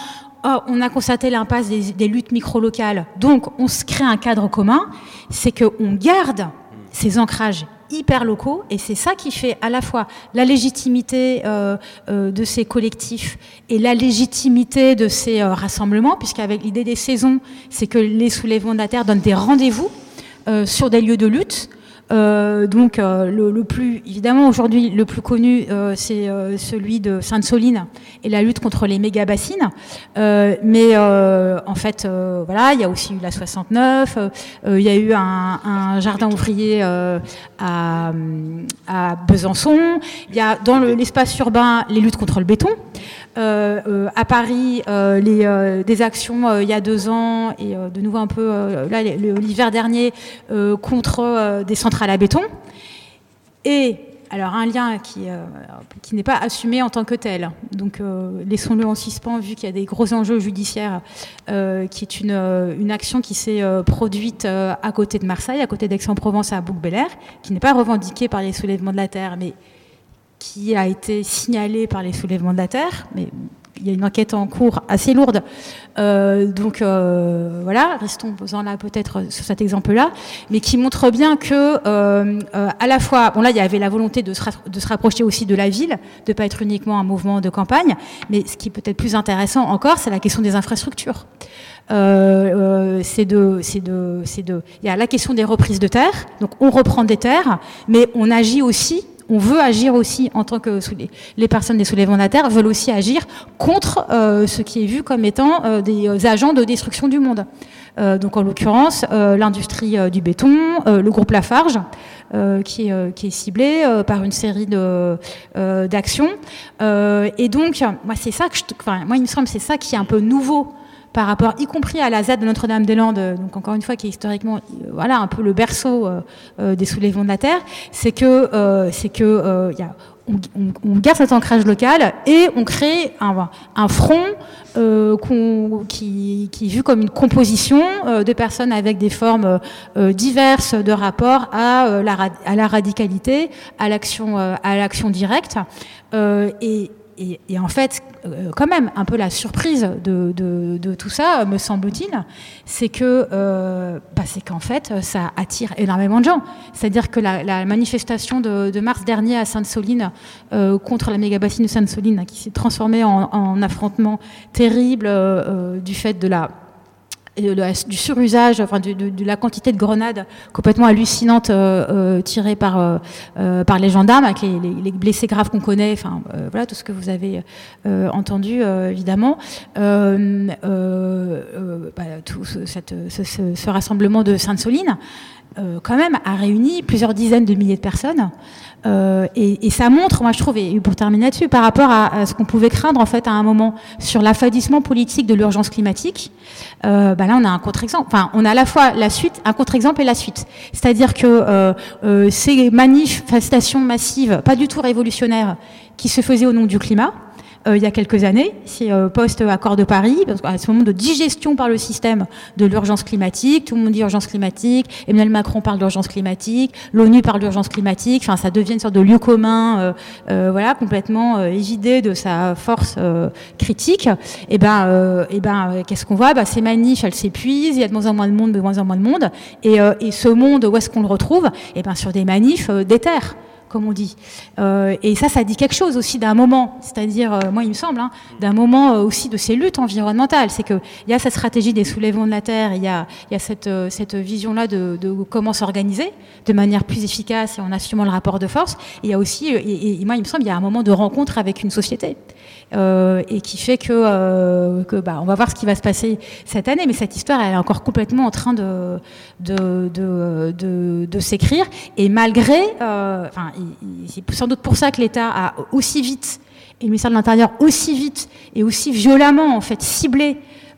Speaker 3: oh, on a constaté l'impasse des, luttes micro-locales, donc on se crée un cadre commun. C'est qu'on garde ces ancrages hyper locaux et c'est ça qui fait à la fois la légitimité euh, euh, de ces collectifs et la légitimité de ces euh, rassemblements puisqu'avec l'idée des saisons c'est que les soulèvements de la terre donnent des rendez-vous sur des lieux de lutte donc le, plus, évidemment aujourd'hui, le plus connu, c'est celui de Sainte-Soline et la lutte contre les méga-bassines. mais en fait, voilà, il y a aussi eu la 69, il y a eu un, jardin ouvrier à, à, Besançon, il y a dans l'espace urbain les luttes contre le béton. Euh, euh, à Paris, euh, les, des actions il y a deux ans et de nouveau un peu là l'hiver dernier contre des centrales à béton. Et alors un lien qui, qui n'est pas assumé en tant que tel. Donc laissons-le en suspens vu qu'il y a des gros enjeux judiciaires, qui est une, une action qui s'est produite à côté de Marseille, à côté d'Aix-en-Provence à bouc qui n'est pas revendiquée par les soulèvements de la terre, mais qui a été signalé par les soulèvements de la terre, mais il y a une enquête en cours assez lourde. Euh, donc euh, voilà, restons en là peut-être sur cet exemple-là, mais qui montre bien que euh, à la fois, bon là il y avait la volonté de se, rapprocher aussi de la ville, de pas être uniquement un mouvement de campagne, mais ce qui est peut-être plus intéressant encore, c'est la question des infrastructures. c'est de, c'est de, c'est de, il y a la question des reprises de terre. Donc on reprend des terres, mais on agit aussi on veut agir aussi en tant que les personnes des soulèvements de la terre veulent aussi agir contre euh, ce qui est vu comme étant euh, des euh, agents de destruction du monde. donc en l'occurrence l'industrie du béton, le groupe Lafarge. qui, est, ciblé par une série d'actions et donc moi c'est il me semble c'est ça qui est un peu nouveau par rapport, y compris à la ZAD de Notre-Dame-des-Landes, donc encore une fois qui est historiquement, euh, voilà, un peu le berceau euh, euh, des soulèvements de la terre, c'est que, on, garde cet ancrage local et on crée un, front euh, qui, qui, est vu comme une composition de personnes avec des formes diverses de rapport à, la, à la radicalité, à l'action, à l'action directe. et, et, en fait, euh, quand même, un peu la surprise de, tout ça, me semble-t-il, c'est que, euh, bah, c'est qu'en fait, ça attire énormément de gens. C'est-à-dire que la, manifestation de, mars dernier à Sainte-Soline euh, contre la méga-bassine de Sainte-Soline, qui s'est transformée en, affrontement terrible du fait de la du surusage, enfin de, la quantité de grenades complètement hallucinante euh, euh tirées par euh, par les gendarmes, avec les, blessés graves qu'on connaît, enfin euh, voilà tout ce que vous avez entendu évidemment. Bah, tout ce, cette, ce, ce, rassemblement de Sainte-Soline, quand même, a réuni plusieurs dizaines de milliers de personnes. Euh, et, ça montre, moi je trouve, et pour terminer là-dessus, par rapport à, ce qu'on pouvait craindre en fait à un moment sur l'affadissement politique de l'urgence climatique, euh, bah là on a un contre-exemple. Enfin, on a à la fois la suite, un contre-exemple et la suite. C'est-à-dire que euh, ces manifestations massives, pas du tout révolutionnaires, qui se faisaient au nom du climat, il y a quelques années, c'est euh, post-accord de Paris, parce qu'à ce moment de digestion par le système de l'urgence climatique, tout le monde dit urgence climatique, Emmanuel Macron parle d'urgence climatique, l'ONU parle d'urgence climatique, enfin ça devient une sorte de lieu commun, euh, voilà, complètement évidé de sa force critique. Et ben, et ben, qu'est-ce qu'on voit? Bah, Ces manifs, elles s'épuisent, il y a de moins en moins de monde, de moins en moins de monde, et, et ce monde, où est-ce qu'on le retrouve? Et ben sur des manifs déterres comme on dit. Euh, et ça, ça dit quelque chose aussi d'un moment, c'est-à-dire, euh, moi, il me semble, hein, d'un moment euh, aussi de ces luttes environnementales. C'est qu'il y a cette stratégie des soulèvements de la terre, il y a, y a cette, cette vision-là de, comment s'organiser de manière plus efficace et en assumant le rapport de force. il y a aussi, et, moi, il me semble, il y a un moment de rencontre avec une société. et qui fait que, que bah, on va voir ce qui va se passer cette année, mais cette histoire, elle est encore complètement en train de, de, de, de, de s'écrire. Et malgré, enfin, c'est sans doute pour ça que l'État a aussi vite, et le ministère de l'Intérieur aussi vite et aussi violemment en fait ciblé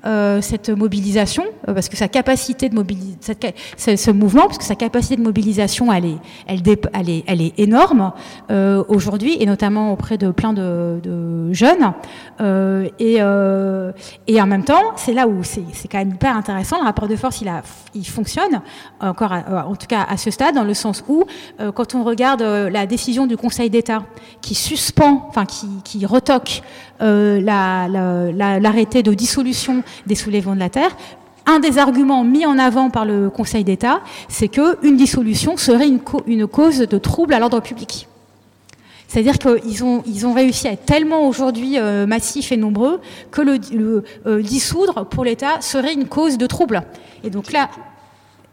Speaker 3: euh, cette mobilisation, euh, parce que sa capacité de mobiliser, ce mouvement, parce que sa capacité de mobilisation, elle est, elle, est, elle est énorme euh, aujourd'hui, et notamment auprès de plein de, jeunes. Et, et en même temps, c'est là où c'est quand même hyper intéressant. Le rapport de force, il, a, il fonctionne encore, en tout cas à ce stade, dans le sens où, quand on regarde la décision du Conseil d'État qui suspend, enfin qui, qui retoque l'arrêté la, la, de dissolution des soulèvements de la terre, un des arguments mis en avant par le Conseil d'État, c'est qu'une dissolution serait une, une, cause de trouble à l'ordre public. C'est-à-dire qu'ils ont, ils ont réussi à être tellement aujourd'hui euh, massifs et nombreux que le, euh, dissoudre pour l'État serait une cause de trouble. Et donc là,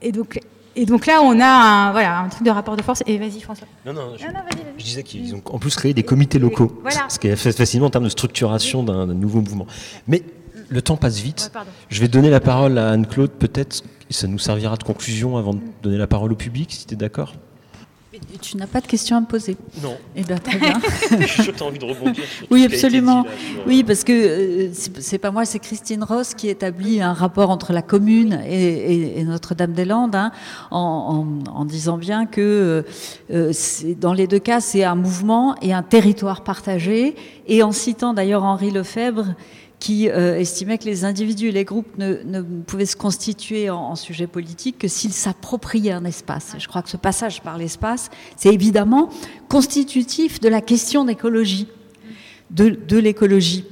Speaker 3: et donc et donc là, on a un, voilà, un truc de rapport de force. Et vas-y, François.
Speaker 2: Non, non, je, je disais qu'ils ont en plus créé des comités locaux, voilà. ce qui est facilement en termes de structuration d'un nouveau mouvement. Mais le temps passe vite. je vais donner la parole à Anne-Claude, peut-être, ça nous servira de conclusion avant de donner la parole au public, si tu es d'accord
Speaker 4: tu n'as pas de questions à me poser
Speaker 2: Non.
Speaker 4: Eh bien, très bien.
Speaker 2: Je envie de rebondir.
Speaker 4: oui, absolument. oui, parce que euh, c'est pas moi, c'est Christine Ross qui établit un rapport entre la commune et, Notre-Dame-des-Landes, hein, en, disant bien que euh, dans les deux cas, c'est un mouvement et un territoire partagé, et en citant d'ailleurs Henri Lefebvre qui euh, estimait que les individus et les groupes ne, pouvaient se constituer en, sujet politique que s'ils s'appropriaient un espace. je crois que ce passage par l'espace, c'est évidemment constitutif de la question d'écologie, de, l'écologie.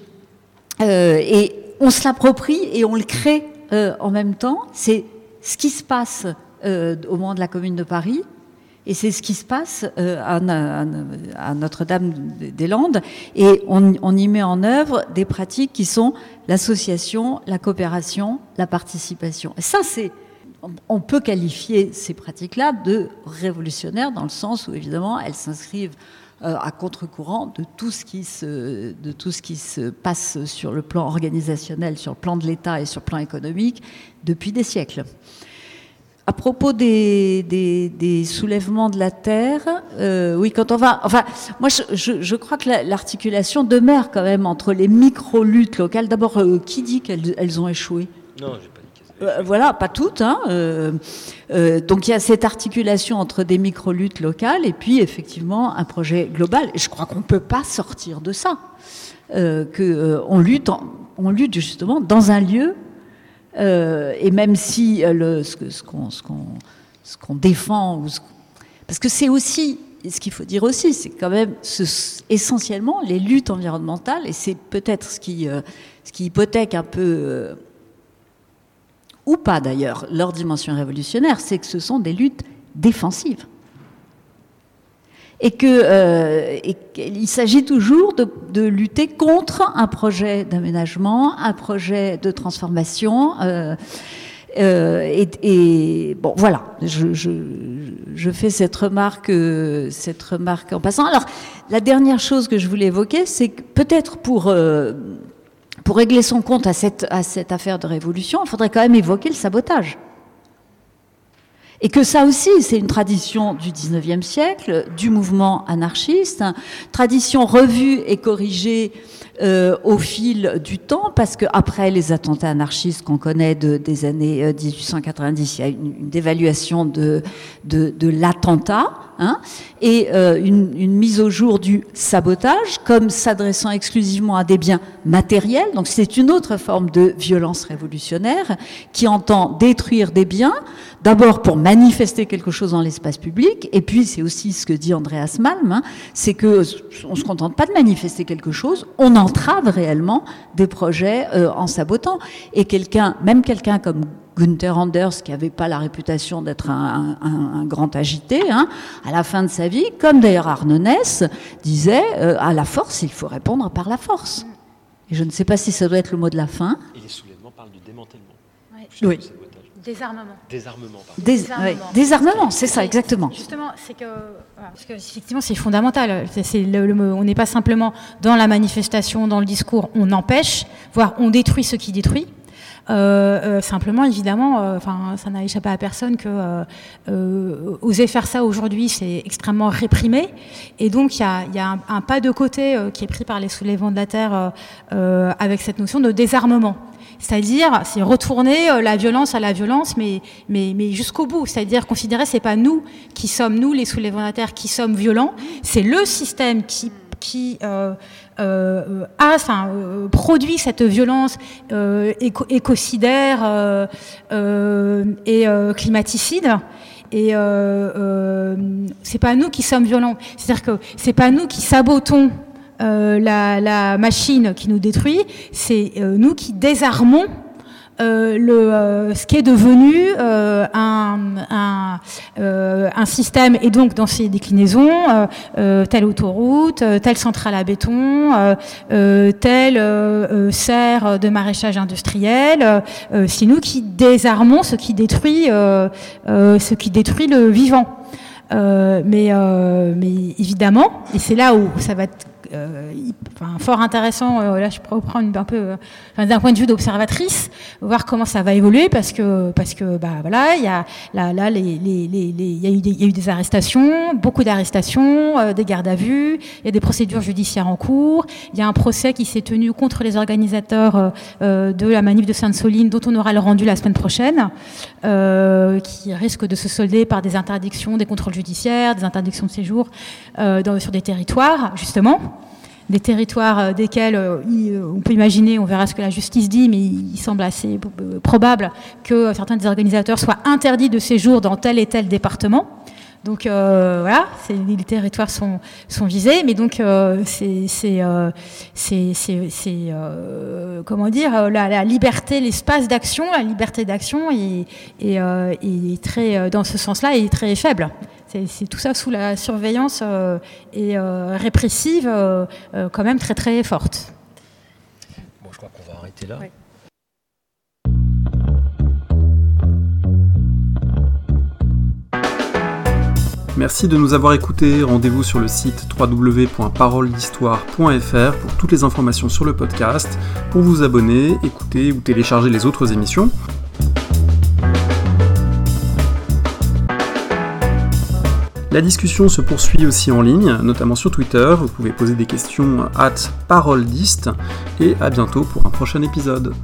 Speaker 4: Euh, et on se l'approprie et on le crée euh, en même temps. C'est ce qui se passe au moment de la Commune de Paris, et c'est ce qui se passe euh, à, Notre-Dame-des-Landes. Et on, y met en œuvre des pratiques qui sont l'association, la coopération, la participation. Et ça, c'est. On peut qualifier ces pratiques-là de révolutionnaires dans le sens où, évidemment, elles s'inscrivent euh, à contre-courant de tout ce qui se de tout ce qui se passe sur le plan organisationnel, sur le plan de l'État et sur le plan économique depuis des siècles. À propos des, des, soulèvements de la terre, euh, oui, quand on va, enfin, moi, je, je, crois que l'articulation demeure quand même entre les micro-luttes locales. D'abord, euh, qui dit qu'elles elles ont échoué?
Speaker 2: Non, j'ai pas dit
Speaker 4: euh, Voilà, pas toutes. Hein, donc il y a cette articulation entre des micro-luttes locales et puis effectivement un projet global. Et je crois qu'on ne peut pas sortir de ça. que on lutte, on lutte justement dans un lieu euh, et même si euh, ce, qu'on défend, parce que c'est aussi, ce qu'il faut dire aussi, c'est quand même essentiellement les luttes environnementales, et c'est peut-être ce qui, euh, ce qui hypothèque un peu, ou pas d'ailleurs, leur dimension révolutionnaire, c'est que ce sont des luttes défensives et qu'il euh, s'agit toujours de, lutter contre un projet d'aménagement, un projet de transformation. Euh, euh, et, bon, voilà, je, je, fais cette remarque, cette remarque en passant. Alors, la dernière chose que je voulais évoquer, c'est que peut-être pour pour régler son compte à cette, à cette affaire de révolution, il faudrait quand même évoquer le sabotage. Et que ça aussi, c'est une tradition du 19e siècle, du mouvement anarchiste, tradition revue et corrigée euh, au fil du temps, parce que après les attentats anarchistes qu'on connaît de, des années 1890, euh, il y a une, une dévaluation de, de, de l'attentat, hein, et euh, une, une, mise au jour du sabotage comme s'adressant exclusivement à des biens matériels. Donc c'est une autre forme de violence révolutionnaire qui entend détruire des biens, d'abord pour manifester quelque chose dans l'espace public, et puis c'est aussi ce que dit Andreas Malm, hein, c'est que on se contente pas de manifester quelque chose, on entrave réellement des projets euh, en sabotant. Et quelqu'un, même quelqu'un comme Gunther Anders, qui n'avait pas la réputation d'être un, grand agité, hein, à la fin de sa vie, comme d'ailleurs Arnonès, disait euh, à la force, il faut répondre par la force. Et je ne sais pas si ça doit être le mot de la fin.
Speaker 2: Et les soulèvements parlent du démantèlement.
Speaker 3: Oui. Désarmement.
Speaker 2: Désarmement,
Speaker 3: Désarmement.
Speaker 4: Désarmement, c'est ça, exactement.
Speaker 3: Justement, c'est que, parce que effectivement, c'est fondamental. C'est le, on n'est pas simplement dans la manifestation, dans le discours, on empêche, voire on détruit ce qui détruit. Euh, euh, simplement, évidemment, euh, enfin, ça n'a échappé à personne que oser faire ça aujourd'hui, c'est extrêmement réprimé. Et donc, il y a, y a un, pas de côté qui est pris par les soulèvements de la terre avec cette notion de désarmement. C'est-à-dire, c'est retourner la violence à la violence, mais, mais, jusqu'au bout. C'est-à-dire considérer, c'est pas nous qui sommes, nous, les soulèvements de la terre, qui sommes violents, c'est le système qui qui euh, euh, a, enfin, euh, produit cette violence éco écocidaire et climaticide. Et c'est pas nous qui sommes violents. C'est-à-dire que c'est pas nous qui sabotons la, la, machine qui nous détruit. C'est nous qui désarmons euh, euh, ce qui est devenu euh, un, système, et donc dans ses déclinaisons, telle autoroute, telle centrale à béton, telle serre de maraîchage industriel, c'est nous qui désarmons ce qui détruit, ce qui détruit le vivant. mais, mais évidemment, et c'est là où ça va être euh, enfin, fort intéressant. Euh, là, je pourrais un peu euh, d'un point de vue d'observatrice, voir comment ça va évoluer parce que parce que bah voilà, il y a là là les il y a eu des, arrestations, beaucoup d'arrestations, des gardes à vue, il y a des procédures judiciaires en cours, il y a un procès qui s'est tenu contre les organisateurs de la manif de Sainte-Soline dont on aura le rendu la semaine prochaine, qui risque de se solder par des interdictions, des contrôles judiciaires, des interdictions de séjour sur des territoires justement des territoires euh, desquels euh, euh, on peut imaginer, on verra ce que la justice dit, mais il semble assez probable que certains des organisateurs soient interdits de séjour dans tel et tel département. Donc voilà, les territoires sont, visés, mais donc c'est comment dire la, liberté, l'espace d'action, la liberté d'action est, très dans ce sens-là est très faible. C'est tout ça sous la surveillance euh, et euh, répressive euh, quand même très très forte.
Speaker 2: Bon, je crois qu'on va arrêter là.
Speaker 1: Merci de nous avoir écoutés. Rendez-vous sur le site www.paroledhistoire.fr pour toutes les informations sur le podcast, pour vous abonner, écouter ou télécharger les autres émissions. La discussion se poursuit aussi en ligne, notamment sur Twitter. Vous pouvez poser des questions at parolediste et à bientôt pour un prochain épisode.